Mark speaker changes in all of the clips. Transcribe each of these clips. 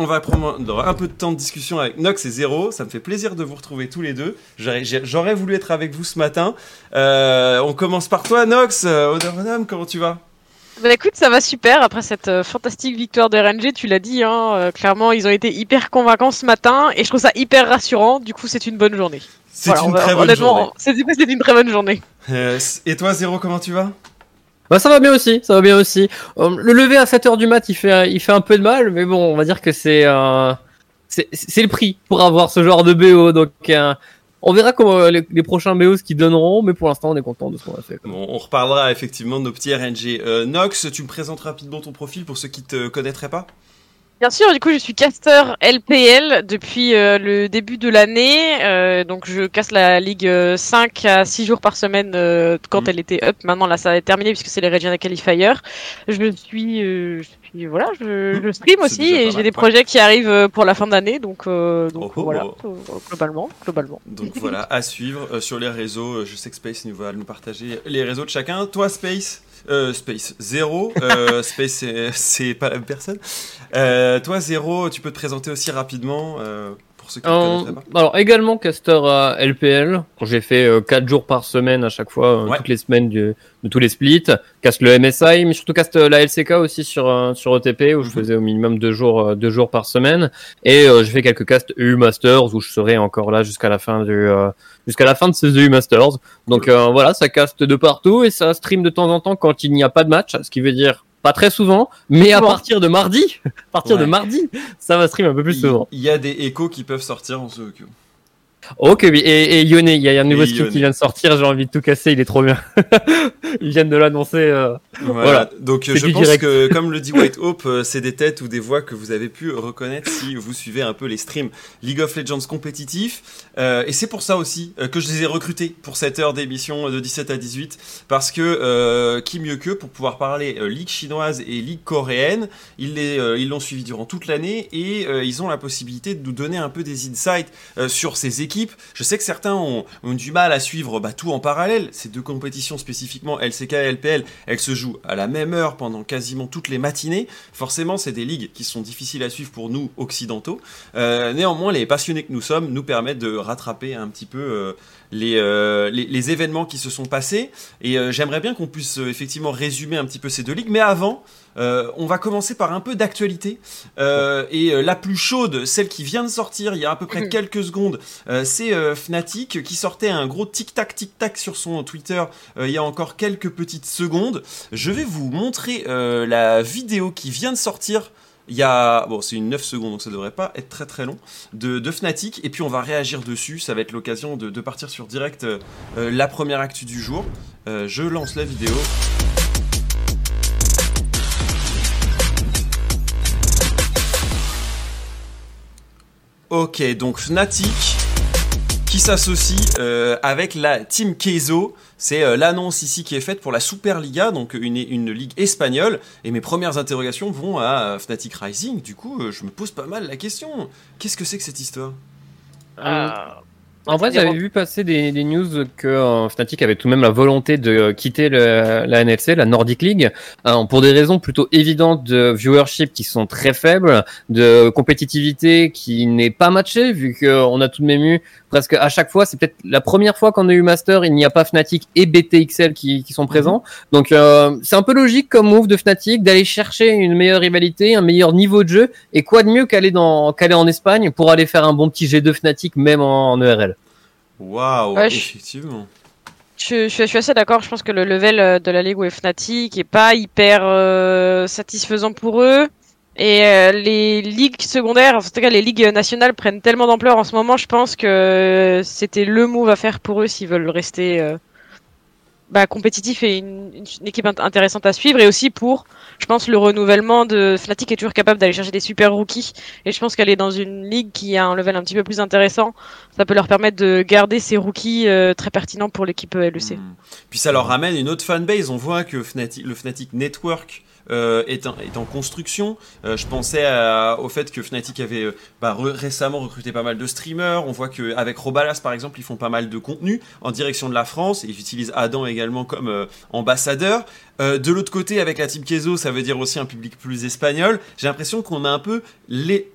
Speaker 1: on va prendre un peu de temps de discussion avec Nox et Zero. Ça me fait plaisir de vous retrouver tous les deux. J'aurais voulu être avec vous ce matin. Euh, on commence par toi, Nox. Euh, comment tu vas?
Speaker 2: Bah écoute, ça va super. Après cette euh, fantastique victoire de RNG, tu l'as dit, hein, euh, clairement, ils ont été hyper convaincants ce matin et je trouve ça hyper rassurant. Du coup, c'est une bonne journée.
Speaker 1: C'est une, très bonne journée.
Speaker 2: C'est une très bonne journée.
Speaker 1: et toi, Zéro, comment tu vas?
Speaker 3: Bah ça va bien aussi, ça va bien aussi. Euh, le lever à 7h du mat, il fait, il fait un peu de mal, mais bon, on va dire que c'est c'est le prix pour avoir ce genre de BO. Donc on verra comment euh, les, prochains BO ce qu'ils donneront, mais pour l'instant on est content de ce qu'on a fait.
Speaker 1: Bon, on reparlera effectivement de nos petits RNG. Euh, Nox, tu me présentes rapidement ton profil pour ceux qui te connaîtraient pas?
Speaker 2: Bien sûr, du coup, je suis caster LPL depuis euh, le début de l'année. Euh, donc, je casse la ligue 5 à 6 jours par semaine quand mm. elle était up. Maintenant, là, ça est terminé puisque c'est les Regional Qualifiers. Je suis, je suis voilà, je, je stream aussi et j'ai des projets qui arrivent pour la fin d'année. Donc, donc oh, voilà, oh. globalement, globalement.
Speaker 1: Donc voilà, à suivre sur les réseaux. Je sais que Space nous va nous partager les réseaux de chacun. Toi, Space? Euh, Space, zéro. Euh, Space, c'est pas la même personne. Euh, toi, zéro, tu peux te présenter aussi rapidement pour ceux qui ne pas.
Speaker 3: Alors, également caster à LPL. J'ai fait 4 jours par semaine à chaque fois, toutes les semaines de tous les splits. Caste le MSI, mais surtout caste la LCK aussi sur, sur ETP où je mhm. faisais au minimum 2 jours, deux jours par semaine. Et j'ai fait quelques castes EU Masters où je serai encore là jusqu'à la fin du jusqu'à la fin de ces EU Masters. Donc euh, voilà, ça caste de partout et ça stream de temps en temps quand il n'y a pas de match, ce qui veut dire pas très souvent, mais à partir de mardi, à partir de mardi, ça va stream un peu plus souvent.
Speaker 1: Il y a des échos qui peuvent sortir en ce
Speaker 3: Ok, oui. Et, et Yone, il y a un nouveau skin qui vient de sortir, j'ai envie de tout casser, il est trop bien. Ils viennent de l'annoncer. Euh, voilà.
Speaker 1: Donc je pense que, comme le dit White Hope, euh, c'est des têtes ou des voix que vous avez pu reconnaître si vous suivez un peu les streams League of Legends compétitifs. Euh, et c'est pour ça aussi que je les ai recrutés pour cette heure d'émission de 17 à 18. Parce que qui mieux qu'eux pour pouvoir parler Ligue chinoise et Ligue coréenne. Ils l'ont suivi durant toute l'année et ils ont la possibilité de nous donner un peu des insights sur ces équipes je sais que certains ont, du mal à suivre bah, tout en parallèle. Ces deux compétitions spécifiquement, LCK et LPL, elles se jouent à la même heure pendant quasiment toutes les matinées. Forcément, c'est des ligues qui sont difficiles à suivre pour nous occidentaux. Euh, néanmoins, les passionnés que nous sommes nous permettent de rattraper un petit peu euh, euh, les, les, événements qui se sont passés. Et j'aimerais bien qu'on puisse effectivement résumer un petit peu ces deux ligues. Mais avant, euh, on va commencer par un peu d'actualité. Euh, et euh, la plus chaude, celle qui vient de sortir il y a à peu près mhm. quelques secondes, c'est Fnatic qui sortait un gros tic-tac, tic-tac sur son Twitter il y a encore quelques petites secondes. Je vais vous montrer la vidéo qui vient de sortir. Il y a, bon, c'est une 9 secondes, donc ça devrait pas être très très long, de, Fnatic, et puis on va réagir dessus, ça va être l'occasion de, de, partir sur direct la première actu du jour. je lance la vidéo. Ok, donc Fnatic qui s'associe euh, avec la Team Keizo. C'est euh, l'annonce ici qui est faite pour la Superliga, donc une, une ligue espagnole. Et mes premières interrogations vont à Fnatic Rising. Du coup, euh, je me pose pas mal la question. Qu'est-ce que c'est que cette histoire?
Speaker 3: En vrai, j'avais vu passer des, des news que euh, Fnatic avait tout de même la volonté de quitter le, la NLC, la Nordic League, euh, pour des raisons plutôt évidentes de viewership qui sont très faibles, de compétitivité qui n'est pas matchée, vu qu'on a tout de même eu presque à chaque fois, c'est peut-être la première fois qu'on a eu Master, il n'y a pas Fnatic et BTXL qui, qui sont présents. Mhm. Donc euh, c'est un peu logique comme move de Fnatic d'aller chercher une meilleure rivalité, un meilleur niveau de jeu, et quoi de mieux qu'aller dans qu'aller en Espagne pour aller faire un bon petit G2 Fnatic même en, en ERL.
Speaker 1: Waouh, effectivement.
Speaker 2: Je, je, suis assez d'accord. Je pense que le level euh, de la Ligue est Fnatic est pas hyper euh, satisfaisant pour eux. Et euh, les ligues secondaires, en tout cas les ligues nationales prennent tellement d'ampleur en ce moment, je pense que c'était le move à faire pour eux s'ils veulent rester bah, compétitif et une, équipe intéressante à suivre. Et aussi pour, je pense, le renouvellement de Fnatic est toujours capable d'aller chercher des super rookies. Et je pense qu'elle est dans une ligue qui a un level un petit peu plus intéressant. Ça peut leur permettre de garder ces rookies euh, très pertinents pour l'équipe euh, LEC. Hmm.
Speaker 1: Puis ça leur ramène une autre fanbase. On voit que le Fnatic Network euh, est, en, construction. Euh, je pensais au fait que Fnatic avait euh, bah, récemment recruté pas mal de streamers. On voit qu'avec Robalas, par exemple, ils font pas mal de contenu en direction de la France. Ils utilisent Adam également comme ambassadeur. Euh, de l'autre côté, avec la Team Kezo, ça veut dire aussi un public plus espagnol. J'ai l'impression qu'on a un peu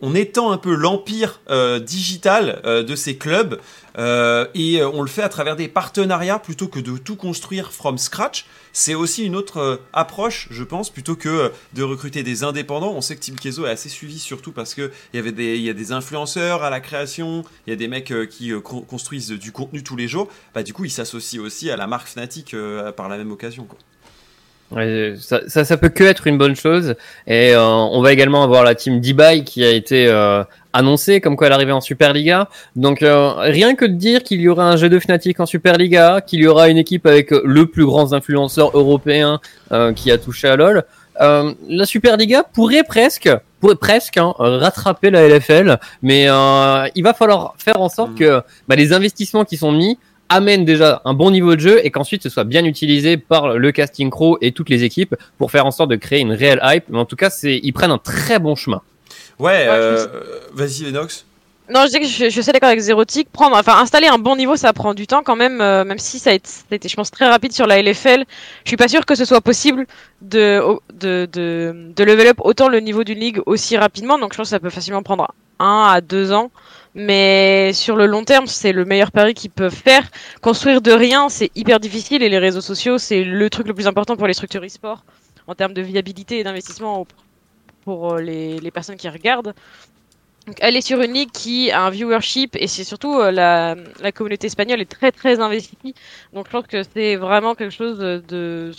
Speaker 1: on étend un peu l'empire euh, digital euh, de ces clubs et on le fait à travers des partenariats plutôt que de tout construire from scratch. C'est aussi une autre approche, je pense, plutôt que de recruter des indépendants. On sait que Team Kezo est assez suivi surtout parce que il y avait des, il y a des influenceurs à la création, il y a des mecs qui construisent du contenu tous les jours. Bah du coup, ils s'associent aussi à la marque Fnatic par la même occasion.
Speaker 3: Ça, ça, ça, peut que être une bonne chose. Et euh, on va également avoir la team d qui a été euh, annoncée comme quoi elle arrivait en Superliga. Donc euh, rien que de dire qu'il y aura un jeu de Fnatic en Superliga, qu'il y aura une équipe avec le plus grand influenceur européen qui a touché à LoL, la Superliga pourrait presque pourrait presque hein, rattraper la LFL, mais il va falloir faire en sorte mmh. que bah, les investissements qui sont mis amène déjà un bon niveau de jeu et qu'ensuite ce soit bien utilisé par le casting crow et toutes les équipes pour faire en sorte de créer une réelle hype. Mais en tout cas, c'est ils prennent un très bon chemin.
Speaker 1: Ouais, euh, vas-y Enox.
Speaker 2: Non, je dis que je, suis d'accord avec Zerotic. Prendre, enfin, installer un bon niveau, ça prend du temps quand même, euh, même si ça a, été, je pense, très rapide sur la LFL. Je suis pas sûr que ce soit possible de, de, de, de level up autant le niveau d'une ligue aussi rapidement. Donc, je pense que ça peut facilement prendre un à deux ans. Mais sur le long terme, c'est le meilleur pari qu'ils peuvent faire. Construire de rien, c'est hyper difficile et les réseaux sociaux, c'est le truc le plus important pour les structures e-sport en termes de viabilité et d'investissement pour euh, les, personnes qui regardent. Donc, elle est sur une ligue qui a un viewership et c'est surtout euh, la, communauté espagnole est très très investie. Donc je pense que c'est vraiment quelque chose de,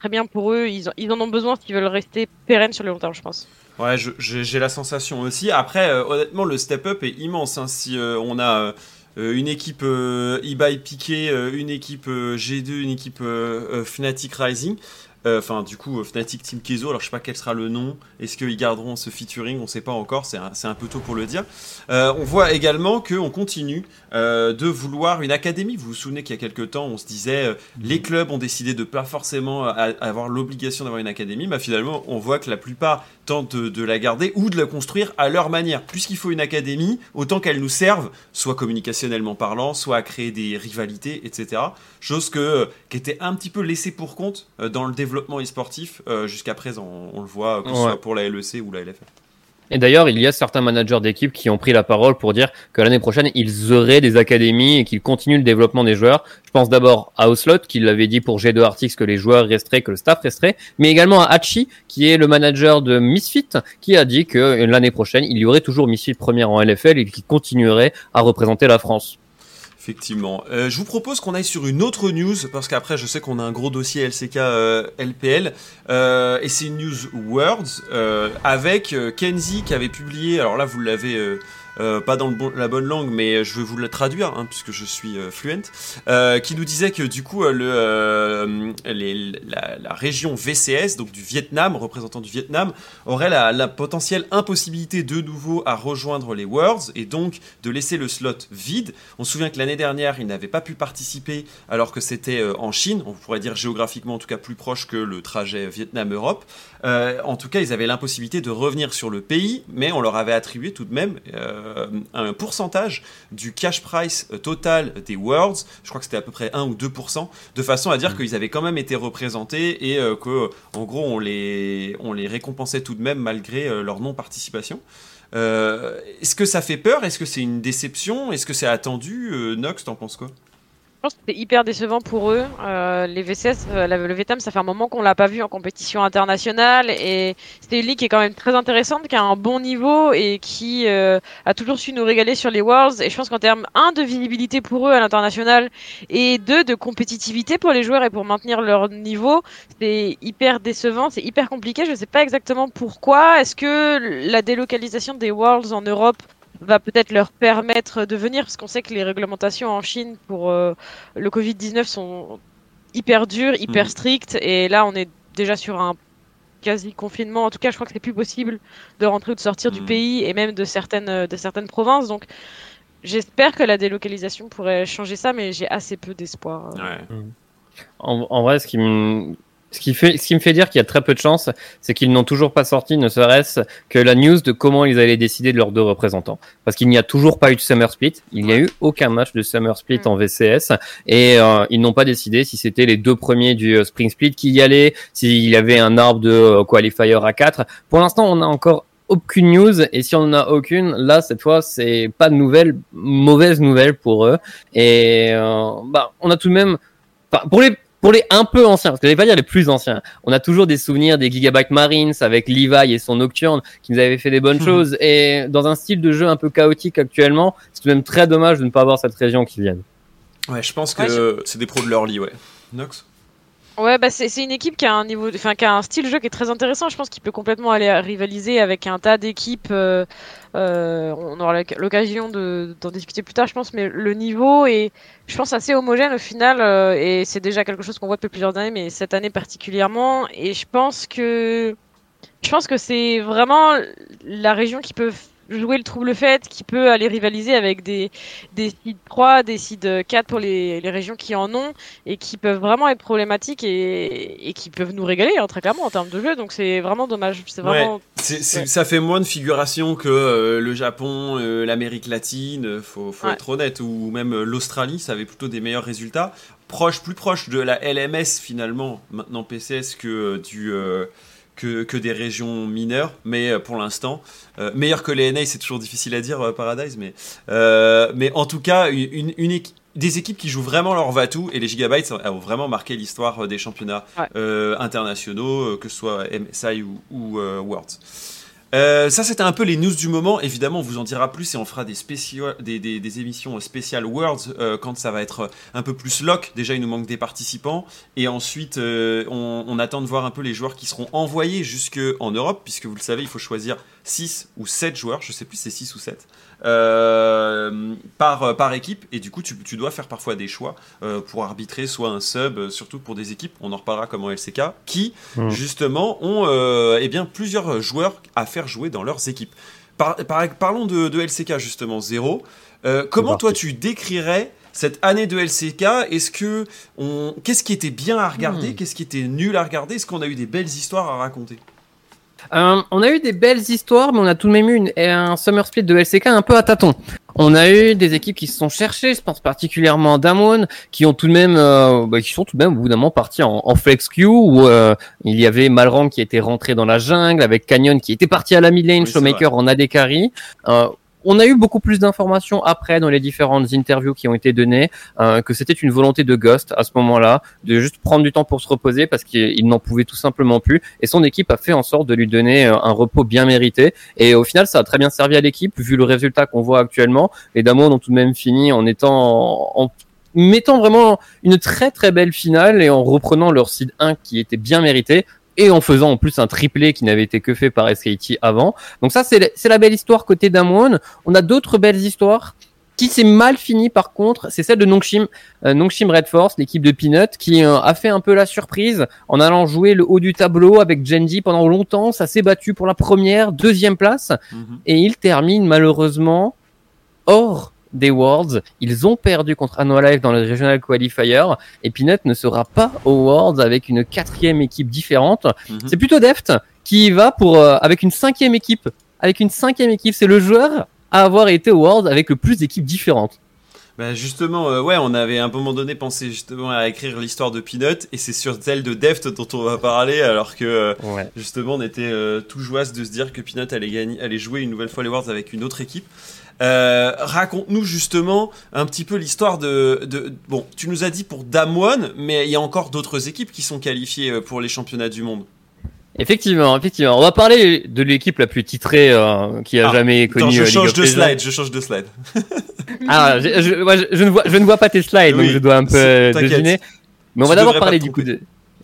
Speaker 2: très bien pour eux. Ils, ils en ont besoin s'ils veulent rester pérennes sur le long terme, je pense.
Speaker 1: Ouais, j'ai la sensation aussi. Après, euh, honnêtement, le step-up est immense. Hein. Si euh, on a euh, une équipe eBay Piqué, une équipe G2, une équipe Fnatic Rising, euh, enfin, du coup, Fnatic Team Kezo, alors je sais pas quel sera le nom. Est-ce qu'ils garderont ce featuring? On sait pas encore, c'est un, peu tôt pour le dire. Euh, on voit également qu'on continue euh, de vouloir une académie. Vous vous souvenez qu'il y a quelques temps, on se disait les clubs ont décidé de pas forcément avoir l'obligation d'avoir une académie. Mais finalement, on voit que la plupart tentent de, la garder ou de la construire à leur manière. Puisqu'il faut une académie, autant qu'elle nous serve, soit communicationnellement parlant, soit à créer des rivalités, etc. Chose que, qui était un petit peu laissée pour compte dans le développement développement e-sportif euh, jusqu'à présent. On le voit, que ce soit pour la LEC ou la LFL.
Speaker 3: Et d'ailleurs, il y a certains managers d'équipe qui ont pris la parole pour dire que l'année prochaine, ils auraient des académies et qu'ils continuent le développement des joueurs. Je pense d'abord à Oslot, qui l'avait dit pour G2 Artix que les joueurs resteraient, que le staff resterait, mais également à Hachi, qui est le manager de Misfit, qui a dit que l'année prochaine, il y aurait toujours Misfit première en LFL et qui continuerait à représenter la France.
Speaker 1: Effectivement. Euh, je vous propose qu'on aille sur une autre news, parce qu'après, je sais qu'on a un gros dossier LCK LPL, euh, euh, et c'est une news Words, avec Kenzie qui avait publié, alors là, vous l'avez euh, pas dans la bonne langue, mais je vais vous la traduire, hein, puisque je suis euh, fluent, euh, qui nous disait que du coup, la, région VCS, donc du Vietnam, représentant du Vietnam, aurait la, potentielle impossibilité de nouveau à rejoindre les Worlds, et donc de laisser le slot vide. On se souvient que l'année dernière, il n'avait pas pu participer, alors que c'était en Chine, on pourrait dire géographiquement en tout cas plus proche que le trajet Vietnam-Europe. En tout cas, ils avaient l'impossibilité de revenir sur le pays, mais on leur avait attribué tout de même euh, un pourcentage du cash price euh, total des Worlds, je crois que c'était à peu près 1 ou 2%, de façon à dire mm. qu'ils avaient quand même été représentés et euh, que, en gros, on les, on les récompensait tout de même malgré leur non-participation. Est-ce que ça fait peur? Est-ce que c'est une déception? Est-ce que c'est attendu? Nox, t'en penses quoi?
Speaker 2: Je pense que c'était hyper décevant pour eux. Euh, les VCS, euh, le Vietnam, ça fait un moment qu'on l'a pas vu en compétition internationale et c'était une ligue qui est quand même très intéressante, qui a un bon niveau et qui euh, a toujours su nous régaler sur les Worlds. Et je pense qu'en termes un de visibilité pour eux à l'international et deux de compétitivité pour les joueurs et pour maintenir leur niveau, c'est hyper décevant, c'est hyper compliqué. Je ne sais pas exactement pourquoi. Est-ce que la délocalisation des Worlds en Europe va peut-être leur permettre de venir, parce qu'on sait que les réglementations en Chine pour euh, le Covid-19 sont hyper dures, hyper mhm. strictes, et là on est déjà sur un quasi confinement. En tout cas, je crois que c'est plus possible de rentrer ou de sortir du mhm. pays et même de certaines de certaines provinces. Donc, j'espère que la délocalisation pourrait changer ça, mais j'ai assez peu d'espoir.
Speaker 3: En, vrai, ce qui me Ce qui, fait, ce qui me fait dire qu'il y a très peu de chance, c'est qu'ils n'ont toujours pas sorti, ne serait-ce que la news de comment ils allaient décider de leurs deux représentants. Parce qu'il n'y a toujours pas eu de Summer Split, il n'y a eu aucun match de Summer Split en VCS, et euh, ils n'ont pas décidé si c'était les deux premiers du euh, Spring Split qui y allaient, s'il y avait un arbre de euh, qualifier à 4. Pour l'instant, on n'a encore aucune news. Et si on n'en a aucune, là cette fois c'est pas de nouvelles, mauvaise nouvelle pour eux. Et bah on a tout de même, pour les pour les un peu anciens, parce que je vais pas dire les plus anciens, on a toujours des souvenirs des Gigabyte Marines avec Levi et son Nocturne qui nous avaient fait des bonnes mhm. choses. Et dans un style de jeu un peu chaotique actuellement, c'est même très dommage de ne pas avoir cette région qui vienne.
Speaker 1: Ouais, je pense que c'est des pros de l'early, ouais. Nox?
Speaker 2: Ouais, bah c'est une équipe qui a un niveau, qui a un style de jeu qui est très intéressant. Je pense qu'il peut complètement aller rivaliser avec un tas d'équipes. Euh, euh, on aura l'occasion d'en discuter plus tard, je pense. Mais le niveau est, je pense, assez homogène au final, euh, et c'est déjà quelque chose qu'on voit depuis plusieurs années, mais cette année particulièrement. Et je pense que, je pense que c'est vraiment la région qui peut jouer le trouble fait qui peut aller rivaliser avec des, des seeds 3, des seeds 4 pour les, les, régions qui en ont et qui peuvent vraiment être problématiques et, et qui peuvent nous régaler hein, très clairement en termes de jeu. Donc c'est vraiment dommage. C'est vraiment.
Speaker 1: Ça fait moins de figuration que euh, le Japon, euh, l'Amérique latine, euh, faut, faut être honnête, ou même l'Australie, ça avait plutôt des meilleurs résultats. Proche, plus proche de la LMS finalement, maintenant PCS, que du que, des régions mineures, mais euh, pour l'instant, euh, meilleur que les NA, c'est toujours difficile à dire, euh, Paradise, mais, mais en tout cas, une, des équipes qui jouent vraiment leur Vatou, et les Gigabytes ont vraiment marqué l'histoire des championnats internationaux, que ce soit MSI ou, ou Worlds. Euh, ça, c'était un peu les news du moment. Évidemment, on vous en dira plus et on fera des, des, des, des, émissions spéciales Worlds euh, quand ça va être un peu plus lock. Déjà, il nous manque des participants. Et ensuite, euh, on, on, attend de voir un peu les joueurs qui seront envoyés jusque en Europe, puisque vous le savez, il faut choisir 6 ou 7 joueurs. Je sais plus si c'est 6 ou 7. Euh, par, euh, par équipe. Et du coup, tu, tu dois faire parfois des choix euh, pour arbitrer soit un sub, surtout pour des équipes, on en reparlera comme en LCK, qui hmm. justement ont eh bien, plusieurs joueurs à faire jouer dans leurs équipes. Par, parlons de, de, LCK justement, Zéro. comment toi tu décrirais cette année de LCK, est-ce que on... qu'est-ce qui était bien à regarder, hmm. qu'est-ce qui était nul à regarder, est-ce qu'on a eu des belles histoires à raconter?
Speaker 3: Euh, on a eu des belles histoires, mais on a tout de même eu un summer split de LCK un peu à tâtons. On a eu des équipes qui se sont cherchées, je pense particulièrement à Damwon, qui ont tout de même, euh, bah, qui sont tout de même au bout d'un moment partis en, flex queue où euh, il y avait Malrang qui était rentré dans la jungle avec Canyon qui était parti à la mid lane, Showmaker en AD carry. On a eu beaucoup plus d'informations après dans les différentes interviews qui ont été données euh, que c'était une volonté de Ghost à ce moment-là de juste prendre du temps pour se reposer parce qu'il n'en pouvait tout simplement plus. Et son équipe a fait en sorte de lui donner euh, un repos bien mérité. Et au final ça a très bien servi à l'équipe vu le résultat qu'on voit actuellement. Les Damos ont tout de même fini en étant en, mettant vraiment une très très belle finale et en reprenant leur seed 1 qui était bien mérité et en faisant en plus un triplé qui n'avait été que fait par SKT avant. Donc ça, c'est la belle histoire côté Damwon. On a d'autres belles histoires qui s'est mal fini par contre, c'est celle de Nongshim, euh, Nongshim Red Force, l'équipe de Peanut, qui euh, a fait un peu la surprise en allant jouer le haut du tableau avec Genji pendant longtemps. Ça s'est battu pour la première, deuxième place, mhm. et il termine malheureusement hors des Worlds. Ils ont perdu contre Life dans le Regional Qualifier et Peanut ne sera pas aux Worlds avec une quatrième équipe différente. Mhm. C'est plutôt Deft qui y va pour euh, avec une cinquième équipe. Avec une cinquième équipe, c'est le joueur à avoir été aux Worlds avec le plus d'équipes différentes.
Speaker 1: Bah justement, euh, ouais, on avait à un moment donné pensé justement à écrire l'histoire de Peanut et c'est sur celle de Deft dont on va parler alors que euh, justement on était tout joyeux de se dire que Peanut allait, gagner, allait jouer une nouvelle fois les Worlds avec une autre équipe. Euh, raconte-nous justement un petit peu l'histoire de, de, Bon, tu nous as dit pour Damwon, mais il y a encore d'autres équipes qui sont qualifiées euh, pour les championnats du monde.
Speaker 3: Effectivement, effectivement. On va parler de l'équipe la plus titrée euh, qui a ah, jamais connu.
Speaker 1: je change de slide. Je change de slide.
Speaker 3: ah, je, je, ne vois, je ne vois pas tes slides, donc je dois un peu deviner. Mais on va d'abord parler du coup de,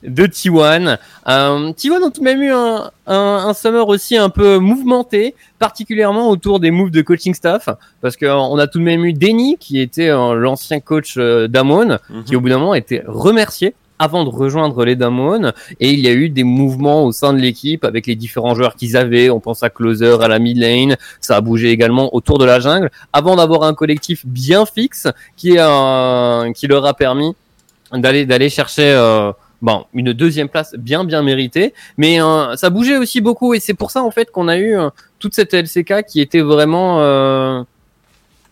Speaker 3: de T1. Euh, T1 ont tout de même eu un, un, summer aussi un peu mouvementé, particulièrement autour des moves de coaching staff, parce qu'on a tout de même eu Denny, qui était euh, l'ancien coach euh, d'Amon, mhm. qui au bout d'un moment était remercié avant de rejoindre les Damon et il y a eu des mouvements au sein de l'équipe avec les différents joueurs qu'ils avaient on pense à Closer à la mid lane ça a bougé également autour de la jungle avant d'avoir un collectif bien fixe qui, est, qui leur a permis d'aller d'aller chercher euh, bon, une deuxième place bien bien méritée, mais ça bougeait aussi beaucoup et c'est pour ça en fait qu'on a eu toute cette LCK qui était vraiment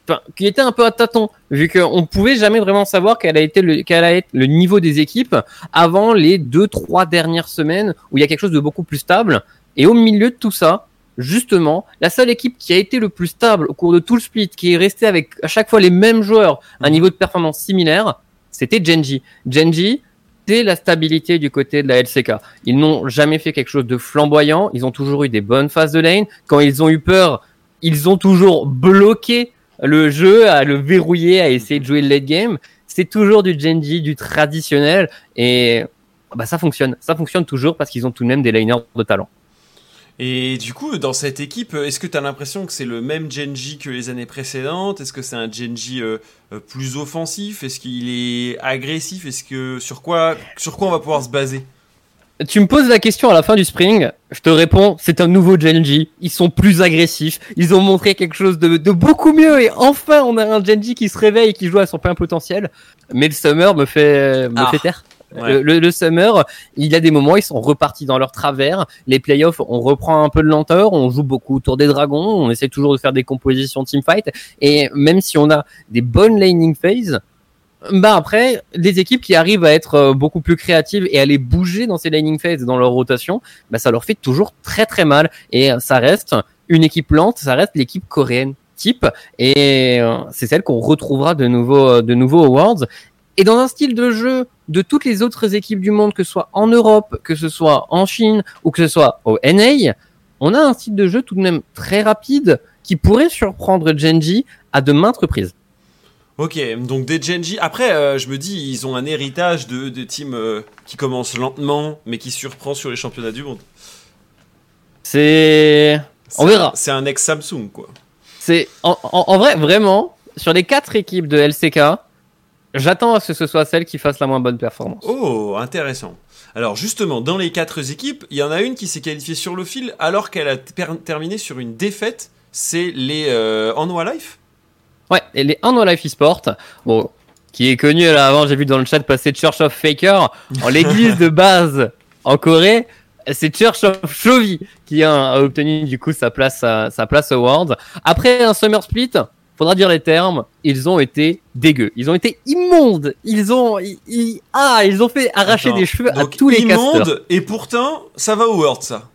Speaker 3: Enfin, qui était un peu à tâtons, vu qu'on pouvait jamais vraiment savoir quel a été le, quel a été le niveau des équipes avant les deux, trois dernières semaines où il y a quelque chose de beaucoup plus stable. Et au milieu de tout ça, justement, la seule équipe qui a été le plus stable au cours de tout le split, qui est restée avec à chaque fois les mêmes joueurs, un niveau de performance similaire, c'était Genji. Genji, c'est la stabilité du côté de la LCK. Ils n'ont jamais fait quelque chose de flamboyant. Ils ont toujours eu des bonnes phases de lane. Quand ils ont eu peur, ils ont toujours bloqué le jeu, à le verrouiller, à essayer de jouer le late game. C'est toujours du Genji, du traditionnel. Et bah, ça fonctionne. Ça fonctionne toujours parce qu'ils ont tout de même des laners de talent.
Speaker 1: Et du coup, dans cette équipe, est-ce que tu as l'impression que c'est le même Genji que les années précédentes? Est-ce que c'est un Genji euh, euh, plus offensif? Est-ce qu'il est agressif? Est-ce que sur quoi sur quoi on va pouvoir se baser?
Speaker 3: Tu me poses la question à la fin du spring, je te réponds, c'est un nouveau Genji. Ils sont plus agressifs, ils ont montré quelque chose de, beaucoup mieux et enfin on a un Genji qui se réveille et qui joue à son plein potentiel. Mais le Summer me fait, me ah. fait taire. Le, Summer, il y a des moments, ils sont repartis dans leur travers. Les playoffs, on reprend un peu de lenteur, on joue beaucoup autour des dragons, on essaie toujours de faire des compositions teamfight. Et même si on a des bonnes laning phases, bah après, des équipes qui arrivent à être euh, beaucoup plus créatives et à les bouger dans ces laning phases, dans leur rotation, bah ça leur fait toujours très très mal. Et ça reste une équipe lente, ça reste l'équipe coréenne type, et euh, c'est celle qu'on retrouvera de nouveau, euh, de nouveau Awards. Et dans un style de jeu de toutes les autres équipes du monde, que ce soit en Europe, que ce soit en Chine ou que ce soit au NA, on a un style de jeu tout de même très rapide qui pourrait surprendre Genji à de maintes reprises.
Speaker 1: Ok, donc des Genji. Après, euh, je me dis, ils ont un héritage de, de teams euh, qui commencent lentement, mais qui surprend sur les championnats du monde.
Speaker 3: C'est. On verra.
Speaker 1: C'est un ex-Samsung, quoi.
Speaker 3: C'est. En, en, vrai, vraiment, sur les quatre équipes de LCK, j'attends à ce que ce soit celle qui fasse la moins bonne performance.
Speaker 1: Oh, intéressant. Alors justement, dans les quatre équipes, il y en a une qui s'est qualifiée sur le fil alors qu'elle a terminé sur une défaite. C'est les euh, Life?
Speaker 3: Ouais, et les No Life Esport, bon, qui est connu là avant, j'ai vu dans le chat passer Church of Faker, en l'église de base en Corée, c'est Church of Chovy qui a, obtenu du coup sa place, sa, place au World. Après un Summer Split, faudra dire les termes, ils ont été dégueux. Ils ont été immondes. Ils ont, ah, ils ont fait arracher des cheveux à tous les immondes,
Speaker 1: Et pourtant, ça va au World, ça.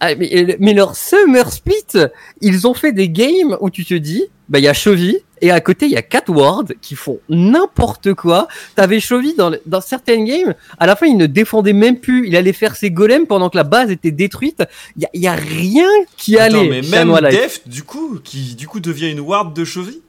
Speaker 3: Ah, mais, mais, leur Summer Split, ils ont fait des games où tu te dis, bah il y a Chovy et à côté il y a Catward qui font n'importe quoi. T'avais Chovy dans, dans certaines games, à la fin il ne défendait même plus, il allait faire ses golems pendant que la base était détruite. Il y a, rien qui Attends, allait.
Speaker 1: mais même Deft du coup qui du coup devient une ward de Chovy?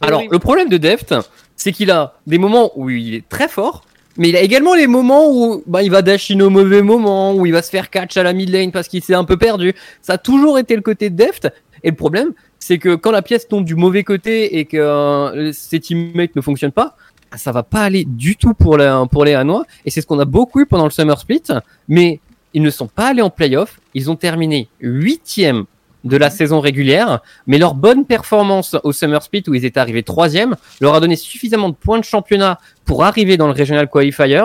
Speaker 3: Alors le problème de Deft, c'est qu'il a des moments où il est très fort. Mais il a également les moments où bah, il va dashing au mauvais moment, où il va se faire catch à la mid lane parce qu'il s'est un peu perdu. Ça a toujours été le côté de Deft. Et le problème, c'est que quand la pièce tombe du mauvais côté et que euh, ses teammates ne fonctionnent pas, ça va pas aller du tout pour les, pour les Hanois. Et c'est ce qu'on a beaucoup eu pendant le Summer Split. Mais ils ne sont pas allés en playoff. Ils ont terminé huitième de la saison régulière, mais leur bonne performance au Summer Split où ils étaient arrivés troisième leur a donné suffisamment de points de championnat pour arriver dans le Regional Qualifier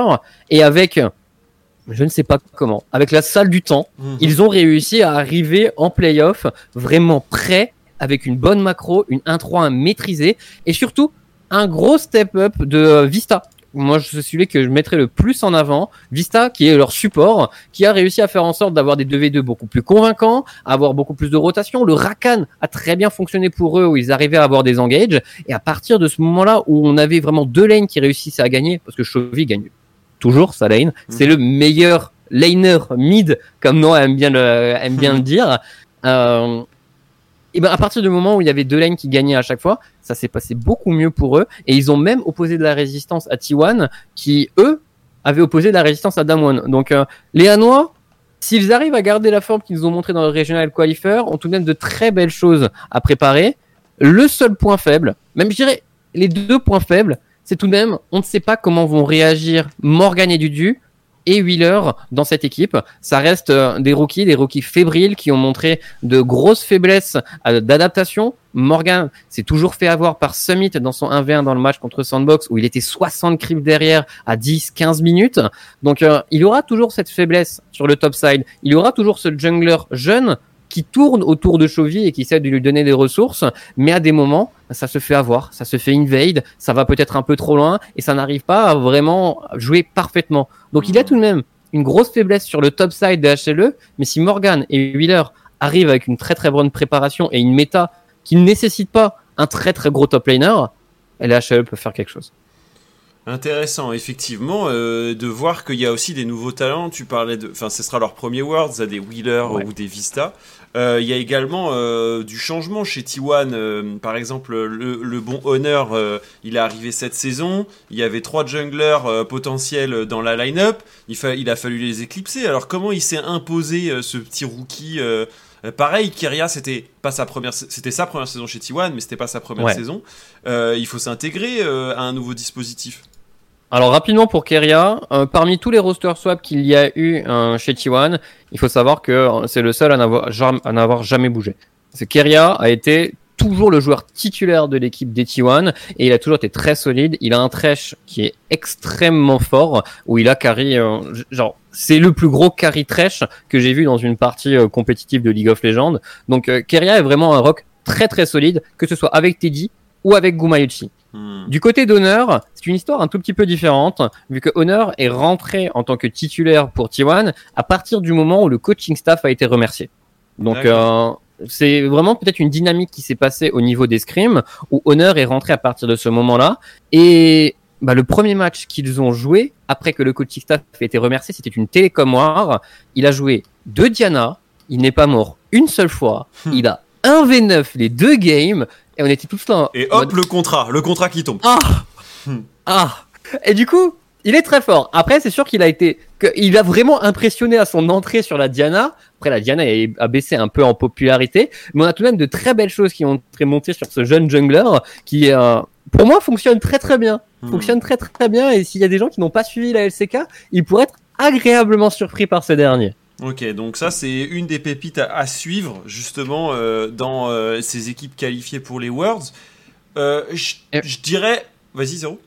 Speaker 3: et avec je ne sais pas comment, avec la salle du temps, mhm. ils ont réussi à arriver en playoff vraiment prêts avec une bonne macro, une 1-3 maîtrisée et surtout un gros step-up de Vista. Moi, je suis celui que je mettrais le plus en avant. Vista, qui est leur support, qui a réussi à faire en sorte d'avoir des 2v2 beaucoup plus convaincants, avoir beaucoup plus de rotation. Le Rakan a très bien fonctionné pour eux, où ils arrivaient à avoir des engages. Et à partir de ce moment-là, où on avait vraiment deux lanes qui réussissaient à gagner, parce que Chovy gagne toujours sa lane, c'est le meilleur laner mid, comme Noah aime bien le, aime bien le dire. Euh, et ben à partir du moment où il y avait deux lanes qui gagnaient à chaque fois, ça s'est passé beaucoup mieux pour eux. Et ils ont même opposé de la résistance à T1, qui eux avaient opposé de la résistance à Damwon. Donc euh, les Hanois, s'ils arrivent à garder la forme qu'ils ont montré dans le Regional Qualifier, ont tout de même de très belles choses à préparer. Le seul point faible, même je dirais les deux points faibles, c'est tout de même, on ne sait pas comment vont réagir Morgan et Dudu et Wheeler dans cette équipe. Ça reste euh, des rookies, des rookies fébriles qui ont montré de grosses faiblesses euh, d'adaptation. Morgan s'est toujours fait avoir par Summit dans son 1v1 dans le match contre Sandbox où il était 60 creeps derrière à 10-15 minutes. Donc euh, il aura toujours cette faiblesse sur le top side. Il aura toujours ce jungler jeune qui tourne autour de Chovy et qui essaie de lui donner des ressources, mais à des moments, ça se fait avoir, ça se fait invade, ça va peut-être un peu trop loin et ça n'arrive pas à vraiment jouer parfaitement. Donc il a tout de même une grosse faiblesse sur le top side de HLE, mais si Morgan et Wheeler arrivent avec une très très bonne préparation et une méta qui ne nécessite pas un très très gros top laner, la HLE peut faire quelque chose.
Speaker 1: Intéressant, effectivement, euh, de voir qu'il y a aussi des nouveaux talents. Tu parlais de, enfin, ce sera leur premier Worlds, à des Wheeler ou des Vista. Euh, il y a également euh, du changement chez T1. par exemple, le, bon Honor, il est arrivé cette saison. Il y avait trois junglers potentiels dans la line-up. Il, il a fallu les éclipser. Alors, comment il s'est imposé ce petit rookie Pareil, Kyria, c'était pas sa première, c'était sa première saison chez T1, mais c'était pas sa première saison. il faut s'intégrer à un nouveau dispositif.
Speaker 3: Alors rapidement pour Keria, euh, parmi tous les roster swaps qu'il y a eu euh, chez T1, il faut savoir que euh, c'est le seul à n'avoir jamais bougé. Keria a été toujours le joueur titulaire de l'équipe des T1 et il a toujours été très solide. Il a un trash qui est extrêmement fort où il a carry genre c'est le plus gros carry trash que j'ai vu dans une partie compétitive de League of Legends. Donc Keria est vraiment un rock très très solide que ce soit avec Teddy ou avec Gumayuchi. Hmm. Du côté d'Honneur, c'est une histoire un tout petit peu différente, vu que Honor est rentré en tant que titulaire pour T1 à partir du moment où le coaching staff a été remercié. Donc euh, c'est vraiment peut-être une dynamique qui s'est passée au niveau des scrims, où Honor est rentré à partir de ce moment-là. Et bah, le premier match qu'ils ont joué, après que le coaching staff ait été remercié, c'était une télécom war. Il a joué deux Diana, il n'est pas mort une seule fois, hmm. il a 1v9 les deux games, et on était tous là.
Speaker 1: Et hop, le contrat, le contrat qui tombe.
Speaker 3: Ah hmm. Ah Et du coup, il est très fort. Après, c'est sûr qu'il a été, il a vraiment impressionné à son entrée sur la Diana. Après, la Diana a baissé un peu en popularité, mais on a tout de même de très belles choses qui ont été montées sur ce jeune jungler qui, euh, pour moi, fonctionne très très bien. Hmm. Fonctionne très très bien. Et s'il y a des gens qui n'ont pas suivi la LCK, ils pourraient être agréablement surpris par ce dernier.
Speaker 1: Ok, donc ça c'est une des pépites à, suivre justement euh, dans euh, ces équipes qualifiées pour les Worlds. Euh, je dirais, vas-y Zéro.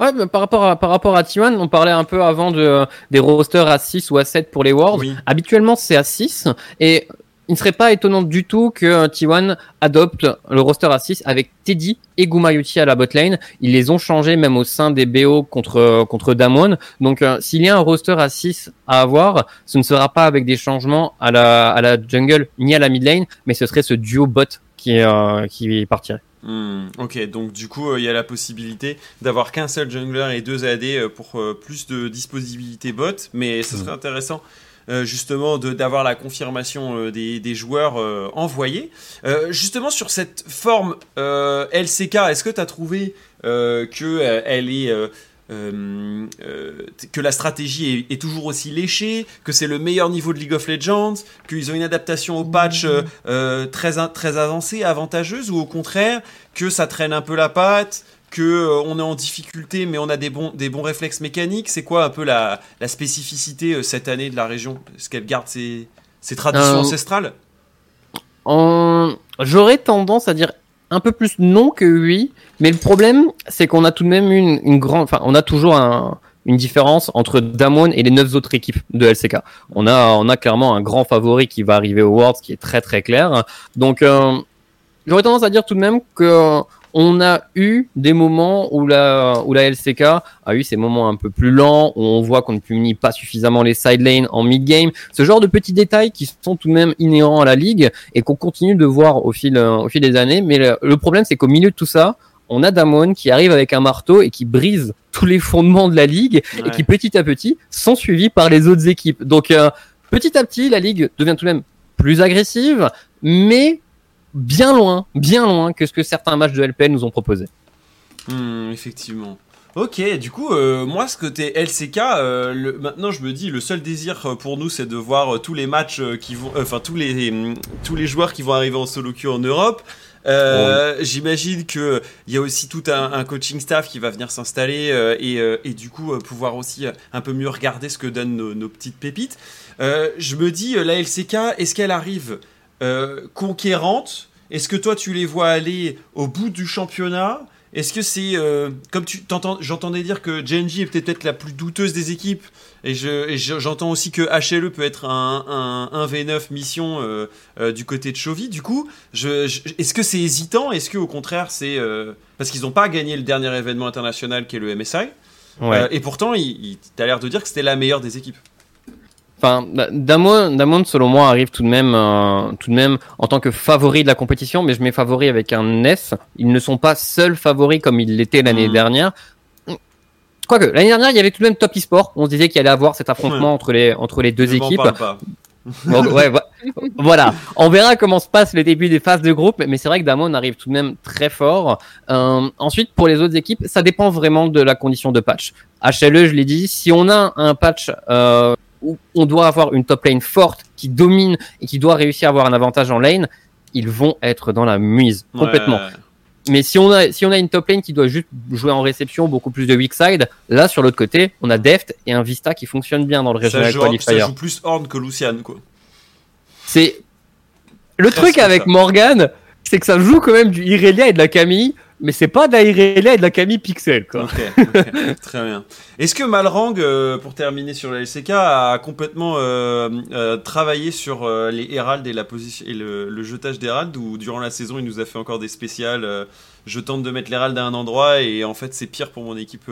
Speaker 3: Ouais, par rapport à par rapport à T1, on parlait un peu avant de des rosters à 6 ou à 7 pour les Worlds. Habituellement, c'est à 6 et il ne serait pas étonnant du tout que T1 adopte le roster à 6 avec Teddy et Gumayuti à la botlane. Ils les ont changés même au sein des BO contre, contre Damon. Donc, euh, s'il y a un roster à 6 à avoir, ce ne sera pas avec des changements à la, à la jungle ni à la mid lane, mais ce serait ce duo bot qui, euh, qui partirait.
Speaker 1: Hmm, ok, donc du coup, euh, il y a la possibilité d'avoir qu'un seul jungler et deux AD pour plus de disponibilité bot, mais ce serait hmm. intéressant euh, justement d'avoir la confirmation euh, des, des, joueurs euh, envoyés. justement sur cette forme LCK, est-ce que tu as trouvé que elle est que la stratégie est, toujours aussi léchée, que c'est le meilleur niveau de League of Legends, qu'ils ont une adaptation au patch très, très avancée, avantageuse, ou au contraire que ça traîne un peu la patte, que euh, on est en difficulté, mais on a des bons, des bons réflexes mécaniques C'est quoi un peu la, la spécificité euh, cette année de la région? Est-ce qu'elle garde ses, ses traditions euh, ancestrales?
Speaker 3: J'aurais tendance à dire un peu plus non que oui, mais le problème, c'est qu'on a tout de même une, une grande, enfin, on a toujours un, une différence entre Damwon et les neuf autres équipes de LCK. On a, on a clairement un grand favori qui va arriver au Worlds, qui est très très clair. Donc, j'aurais tendance à dire tout de même que on a eu des moments où la, où la LCK a eu ces moments un peu plus lents, où on voit qu'on ne punit pas suffisamment les side lanes en mid-game. Ce genre de petits détails qui sont tout de même inhérents à la ligue et qu'on continue de voir au fil, au fil des années. Mais le, problème, c'est qu'au milieu de tout ça, on a Damon qui arrive avec un marteau et qui brise tous les fondements de la ligue et qui petit à petit sont suivis par les autres équipes. Donc euh, petit à petit, la ligue devient tout de même plus agressive, mais bien loin, bien loin que ce que certains matchs de LPL nous ont proposé.
Speaker 1: Hmm, effectivement. Ok, du coup, euh, moi, ce côté LCK, euh, maintenant, je me dis, le seul désir euh, pour nous, c'est de voir tous les matchs qui vont, enfin tous les tous les joueurs qui vont arriver en solo queue en Europe. J'imagine que il y a aussi tout un, coaching staff qui va venir s'installer et, et, du coup pouvoir aussi un peu mieux regarder ce que donnent nos, nos petites pépites. je me dis, la LCK, est-ce qu'elle arrive conquérante Est-ce que toi, tu les vois aller au bout du championnat? Est-ce que c'est euh, comme tu j'entendais dire que Genji est peut-être la plus douteuse des équipes et j'entends aussi que HLE peut être un, un, V9 mission euh, euh, du côté de Chovy. Du coup, est-ce que c'est hésitant? Est-ce que au contraire c'est parce qu'ils n'ont pas gagné le dernier événement international qui est le MSI et pourtant il, il l'air de dire que c'était la meilleure des équipes.
Speaker 3: Enfin, bah, Damon, selon moi, arrive tout de même, euh, tout de même en tant que favori de la compétition, mais je mets favori avec un S. Ils ne sont pas seuls favoris comme ils l'étaient l'année hmm. dernière. Quoique, l'année dernière, il y avait tout de même Top eSport. On se disait qu'il allait avoir cet affrontement entre les, entre les deux équipes. ouais, voilà. On verra comment se passe le début des phases de groupe, mais c'est vrai que Damon arrive tout de même très fort. Euh, ensuite, pour les autres équipes, ça dépend vraiment de la condition de patch. HLE, je l'ai dit, si on a un patch euh, où on doit avoir une top lane forte qui domine et qui doit réussir à avoir un avantage en lane, ils vont être dans la mise complètement. Mais si on a si on a une top lane qui doit juste jouer en réception, beaucoup plus de weak side, là sur l'autre côté, on a Deft et un Vista qui fonctionne bien dans le régional qualifier.
Speaker 1: Ça joue plus Horn que Lucian quoi.
Speaker 3: C'est le truc avec Morgan, c'est que ça joue quand même du Irelia et de la Camille mais c'est pas de la et de la Camille Pixel, quoi.
Speaker 1: très bien. Est-ce que Malrang, euh, pour terminer sur la LCK, a complètement euh, euh, travaillé sur les Herald et, la position, et le, jetage d'Herald, ou durant la saison, il nous a fait encore des spéciales Je tente de mettre l'Herald à un endroit, et en fait, c'est pire pour mon équipe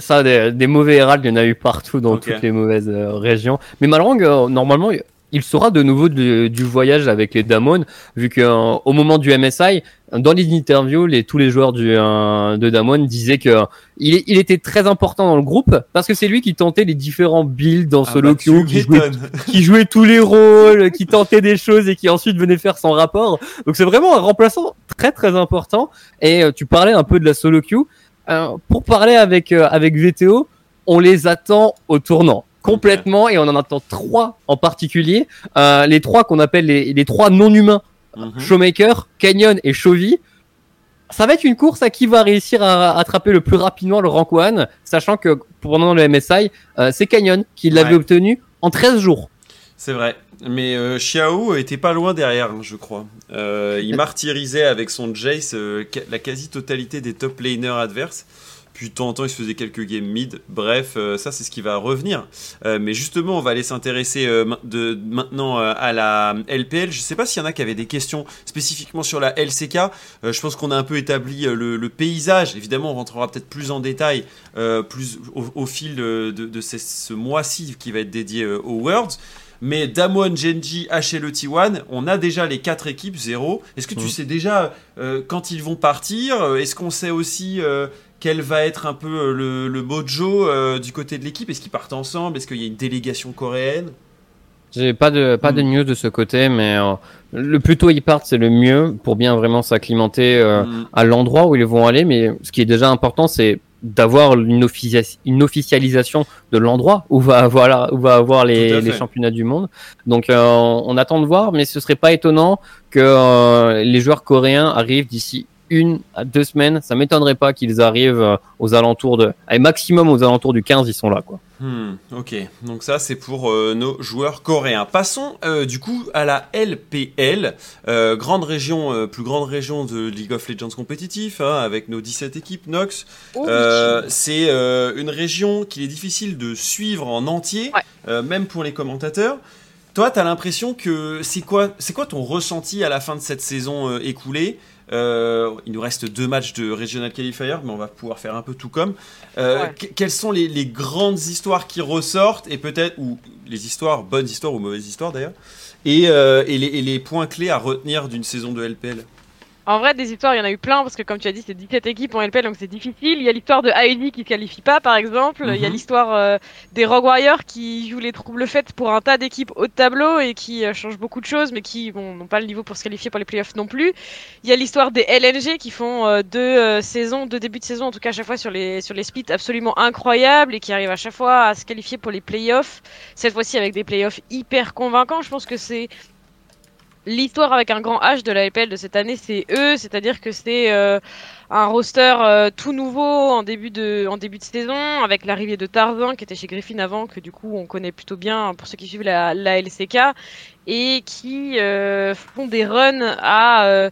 Speaker 3: ça, des, mauvais Herald, il y en a eu partout dans toutes les mauvaises régions. Mais Malrang, normalement, il sera de nouveau du voyage avec les Damon, vu qu'au au moment du MSI, dans les interviews, les, tous les joueurs du, euh, de Damon disaient que il, il, était très important dans le groupe parce que c'est lui qui tentait les différents builds dans ah solo bah, queue, qui jouait, qui jouait tous les rôles, qui tentait des choses et qui ensuite venait faire son rapport. Donc c'est vraiment un remplaçant très très important. Et euh, tu parlais un peu de la solo queue. Euh, pour parler avec avec VTO, on les attend au tournant complètement et on en attend trois en particulier. Euh, les trois qu'on appelle les, les trois non-humains, mhm. Showmaker, Canyon et Chovy. Ça va être une course à qui va réussir à attraper le plus rapidement le rank 1, sachant que pendant le MSI, euh, c'est Canyon qui l'avait obtenu en 13 jours.
Speaker 1: C'est vrai. Mais euh, Xiao était pas loin derrière, hein, je crois. Il martyrisait avec son Jace la quasi-totalité des top laners adverses. Puis de temps en temps, il se faisait quelques games mid. Bref, euh, ça, c'est ce qui va revenir. Euh, mais justement, on va aller s'intéresser euh, de, maintenant à la LPL. Je ne sais pas s'il y en a qui avaient des questions spécifiquement sur la LCK. je pense qu'on a un peu établi le, paysage. Évidemment, on rentrera peut-être plus en détail plus au, fil de, de ce, mois-ci qui va être dédié aux Worlds. Mais Damwon, Genji, HLE T1, on a déjà les quatre équipes, zéro. Est-ce que tu mm. sais déjà quand ils vont partir? Est-ce qu'on sait aussi quel va être un peu euh, le, le mojo euh, du côté de l'équipe? Est-ce qu'ils partent ensemble? Est-ce qu'il y a une délégation coréenne?
Speaker 3: J'ai pas de pas de hmm. news de ce côté, mais euh, le plus tôt ils partent, c'est le mieux pour bien vraiment s'acclimater hmm. à l'endroit où ils vont aller. Mais ce qui est déjà important, c'est d'avoir une, une, officialisation de l'endroit où va avoir où va avoir les, les championnats du monde. Donc on attend de voir, mais ce serait pas étonnant que les joueurs coréens arrivent d'ici une à deux semaines. Ça m'étonnerait pas qu'ils arrivent euh, aux alentours de, allez, maximum aux alentours du 15, ils sont là, quoi.
Speaker 1: Hmm, ok, donc ça c'est pour euh, nos joueurs coréens. Passons euh, du coup à la LPL, grande région, plus grande région de League of Legends compétitif, hein, avec nos 17 équipes Nox. Oh, c'est une région qu'il est difficile de suivre en entier, même pour les commentateurs. Toi, tu as l'impression que c'est quoi, c'est quoi ton ressenti à la fin de cette saison écoulée? Euh, il nous reste deux matchs de Regional Qualifier, mais on va pouvoir faire un peu tout comme. Euh, quelles sont les, grandes histoires qui ressortent, et peut-être, ou les histoires, bonnes histoires ou mauvaises histoires d'ailleurs, et, euh, et, les, points clés à retenir d'une saison de LPL
Speaker 2: En vrai, des histoires, il y en a eu plein, parce que comme tu as dit, c'est 17 équipes en LPL, donc c'est difficile. Il y a l'histoire de Heidi qui ne qualifie pas, par exemple. Il y a mhm. l'histoire euh, des Rogue Warriors qui jouent les troubles faites pour un tas d'équipes haut de tableau et qui euh, changent beaucoup de choses, mais qui n'ont pas le niveau pour se qualifier pour les playoffs non plus. Il y a l'histoire des LNG qui font euh, deux saisons, deux débuts de saison, en tout cas à chaque fois sur les, sur les splits absolument incroyables et qui arrivent à chaque fois à se qualifier pour les playoffs. Cette fois-ci avec des playoffs hyper convaincants. Je pense que c'est l'histoire avec un grand H de la LPL de cette année, c'est eux, c'est-à-dire que c'est euh, un roster euh, tout nouveau en début de en début de saison avec l'arrivée de Tarzan qui était chez Griffin avant, que du coup on connaît plutôt bien pour ceux qui suivent la, la LCK et qui euh, font des runs à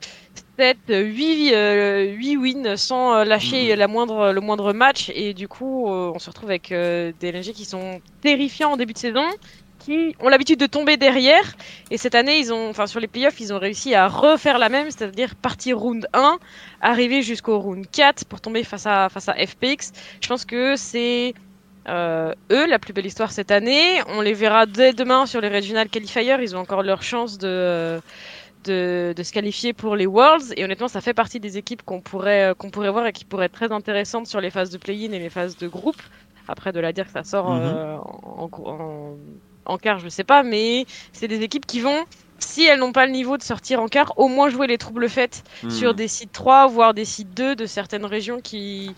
Speaker 2: 7, 8, 8 wins sans lâcher mhm. la moindre, le moindre match et du coup on se retrouve avec des LNG qui sont terrifiants en début de saison ont l'habitude de tomber derrière. Et cette année, ils ont, enfin, sur les playoffs, ils ont réussi à refaire la même, c'est-à-dire partir round 1, arriver jusqu'au round 4 pour tomber face à, face à FPX. Je pense que c'est euh, eux la plus belle histoire cette année. On les verra dès demain sur les Regional Qualifiers. Ils ont encore leur chance de. De, de, se qualifier pour les Worlds et honnêtement ça fait partie des équipes qu'on pourrait qu'on pourrait voir et qui pourraient être très intéressantes sur les phases de play-in et les phases de groupe après de la dire que ça sort mhm. euh, en, en, en quart, je sais pas, mais c'est des équipes qui vont, si elles n'ont pas le niveau de sortir en quart, au moins jouer les troubles faites hmm. sur des sites 3, voire des sites 2 de certaines régions qui,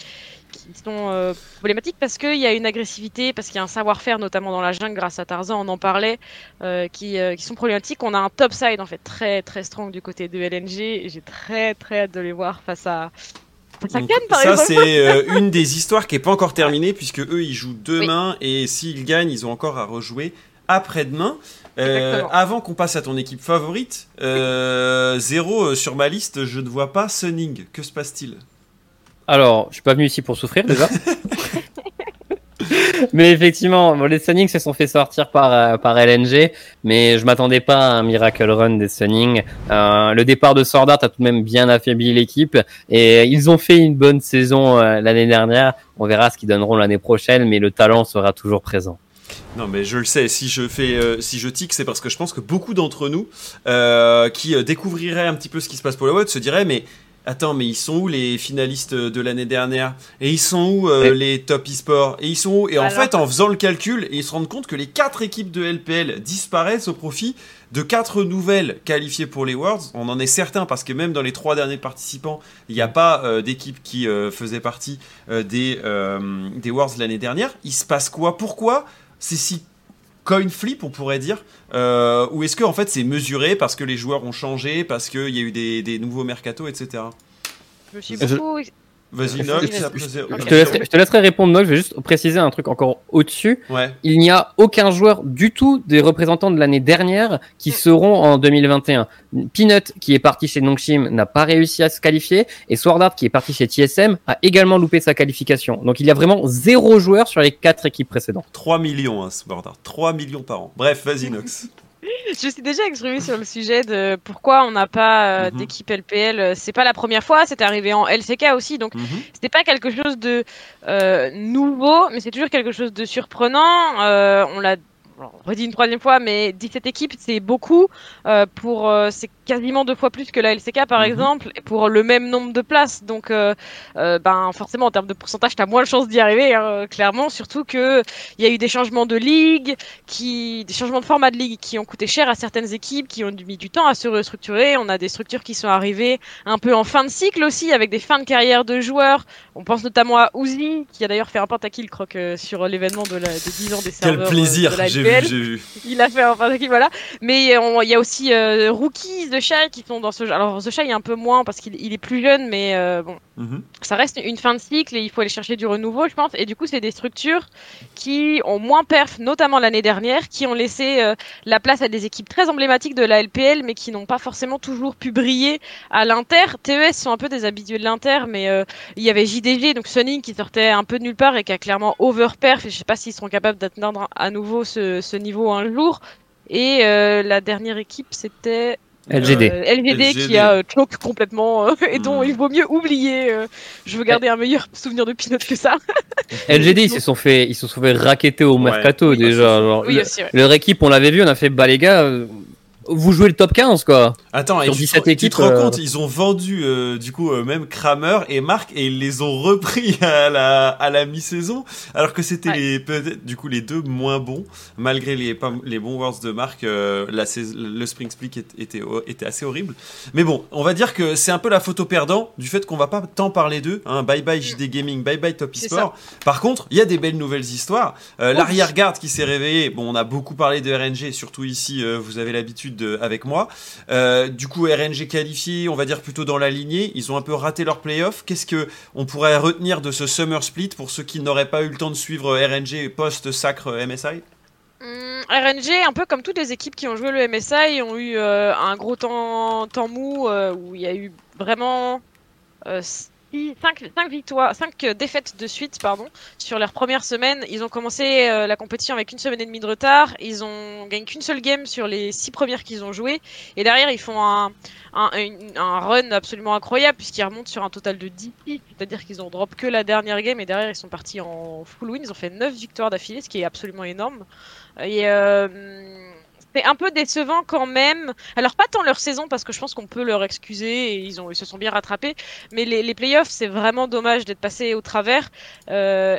Speaker 2: sont euh, problématiques parce qu'il y a une agressivité, parce qu'il y a un savoir-faire, notamment dans la jungle, grâce à Tarzan, on en parlait, euh, qui, euh, qui, sont problématiques. On a un top side en fait très très strong du côté de LNG et j'ai très très hâte de les voir face à
Speaker 1: ça, c'est une des histoires qui est pas encore terminée puisque eux ils jouent demain et s'ils gagnent ils ont encore à rejouer après-demain. Euh, avant qu'on passe à ton équipe favorite, euh, zéro euh, sur ma liste, je ne vois pas Sunning. Que se passe-t-il?
Speaker 3: Alors, je suis pas venu ici pour souffrir déjà. mais effectivement, les Sunning se sont fait sortir par, par LNG, mais je m'attendais pas à un miracle run des Sunning. le départ de Sword a tout de même bien affaibli l'équipe et ils ont fait une bonne saison l'année dernière. On verra ce qu'ils donneront l'année prochaine, mais le talent sera toujours présent.
Speaker 1: Non, mais je le sais. Si je fais, euh, si je tic, c'est parce que je pense que beaucoup d'entre nous euh, qui euh, découvriraient un petit peu ce qui se passe pour le WOD se diraient, mais attends, mais ils sont où les finalistes de l'année dernière? Et ils sont où les top e-sport Et ils sont où? Et en fait, en faisant le calcul, ils se rendent compte que les quatre équipes de LPL disparaissent au profit de quatre nouvelles qualifiées pour les Worlds. On en est certain parce que même dans les trois derniers participants, il n'y a pas d'équipe qui faisait partie des, des Worlds l'année dernière. Il se passe quoi? Pourquoi? C'est si coin flip, on pourrait dire euh, Ou est-ce que en fait c'est mesuré parce que les joueurs ont changé, parce qu'il y a eu des, des nouveaux mercato, etc.
Speaker 2: Je suis beaucoup
Speaker 1: Vas-y,
Speaker 3: Je, te laisserai, répondre, Nox. Je vais juste préciser un truc encore au-dessus. Il n'y a aucun joueur du tout des représentants de l'année dernière qui seront en 2021. Peanut, qui est parti chez Nongshim, n'a pas réussi à se qualifier. Et Sword qui est parti chez TSM, a également loupé sa qualification. Donc il y a vraiment zéro joueur sur les quatre équipes précédentes.
Speaker 1: 3 millions, hein, Sword 3 millions par an. Bref, vas-y, Nox.
Speaker 2: Je suis déjà exprimé sur le sujet de pourquoi on n'a pas euh, mhm. d'équipe LPL. C'est pas la première fois, c'était arrivé en LCK aussi, donc mhm. c'était pas quelque chose de euh, nouveau, mais c'est toujours quelque chose de surprenant. Euh, on l'a redit une troisième fois, mais 17 équipes, c'est beaucoup. Pour, c'est quasiment deux fois plus que la LCK, par mhm. exemple, pour le même nombre de places. Donc, euh, ben, forcément, en termes de pourcentage, tu as moins de chances d'y arriver, hein, clairement. Surtout qu'il y a eu des changements de ligue, qui, des changements de format de ligue qui ont coûté cher à certaines équipes, qui ont mis du temps à se restructurer. On a des structures qui sont arrivées un peu en fin de cycle aussi, avec des fins de carrière de joueurs. On pense notamment à Uzi, qui a d'ailleurs fait un pentakill croc sur l'événement de, la, de 10 ans des serveurs.
Speaker 1: Quel plaisir,
Speaker 2: il a fait enfin voilà. Mais il y a aussi euh, Rookies, The Shy qui sont dans ce jeu. Alors The Shy est un peu moins parce qu'il est plus jeune, mais euh, bon, mhm. ça reste une fin de cycle et il faut aller chercher du renouveau, je pense. Et du coup, c'est des structures qui ont moins perf, notamment l'année dernière, qui ont laissé euh, la place à des équipes très emblématiques de la LPL, mais qui n'ont pas forcément toujours pu briller à l'Inter. TES sont un peu des habitués de l'Inter, mais il y avait JDG, donc Sonic, qui sortait un peu de nulle part et qui a clairement overperf. Et je sais pas s'ils seront capables d'atteindre à nouveau ce, ce niveau un jour. Et euh, la dernière équipe, c'était
Speaker 3: LGD.
Speaker 2: Euh, LGD. qui a euh, choke complètement et dont hmm. il vaut mieux oublier. je veux garder un meilleur souvenir de Pinot que ça.
Speaker 3: LGD, ils se sont fait, ils se sont fait raqueter au mercato déjà. oui, leur équipe, on l'avait vu, on a fait bah les gars, vous jouez le top 15 quoi.
Speaker 1: Attends, sur 17 tu, équipes, tu te rends compte, ils ont vendu du coup même Kramer et Marc et ils les ont repris à la à la mi-saison alors que c'était les peut-être du coup les deux moins bons malgré les les bons words de Marc la, le Spring Split était était assez horrible. Mais bon, on va dire que c'est un peu la photo perdant du fait qu'on va pas tant parler d'eux. Hein. Bye bye JD Gaming, bye bye Top eSport. Par contre, il y a des belles nouvelles histoires. Euh, l'arrière-garde qui s'est réveillé, bon, on a beaucoup parlé de RNG, surtout ici, euh, vous avez l'habitude avec moi. Euh, du coup, RNG qualifié, on va dire plutôt dans la lignée. Ils ont un peu raté leur playoff. Qu'est-ce que on pourrait retenir de ce Summer Split pour ceux qui n'auraient pas eu le temps de suivre RNG post-sacre MSI
Speaker 2: hum, RNG, un peu comme toutes les équipes qui ont joué le MSI, ont eu un gros temps mou où il y a eu vraiment 5, victoires, 5 euh, défaites de suite pardon, sur leur première semaine. Ils ont commencé euh, la compétition avec une semaine et demie de retard. Ils ont gagné qu'une seule game sur les 6 premières qu'ils ont jouées. Et derrière, ils font un, un, un run absolument incroyable puisqu'ils remontent sur un total de 10 C'est-à-dire qu'ils ont drop que la dernière game et derrière, ils sont partis en full win. Ils ont fait 9 victoires d'affilée, ce qui est absolument énorme. Et euh, c'est un peu décevant quand même. Alors pas tant leur saison parce que je pense qu'on peut leur excuser et ils ont ils se sont bien rattrapés. Mais les, les playoffs c'est vraiment dommage d'être passé au travers. Euh,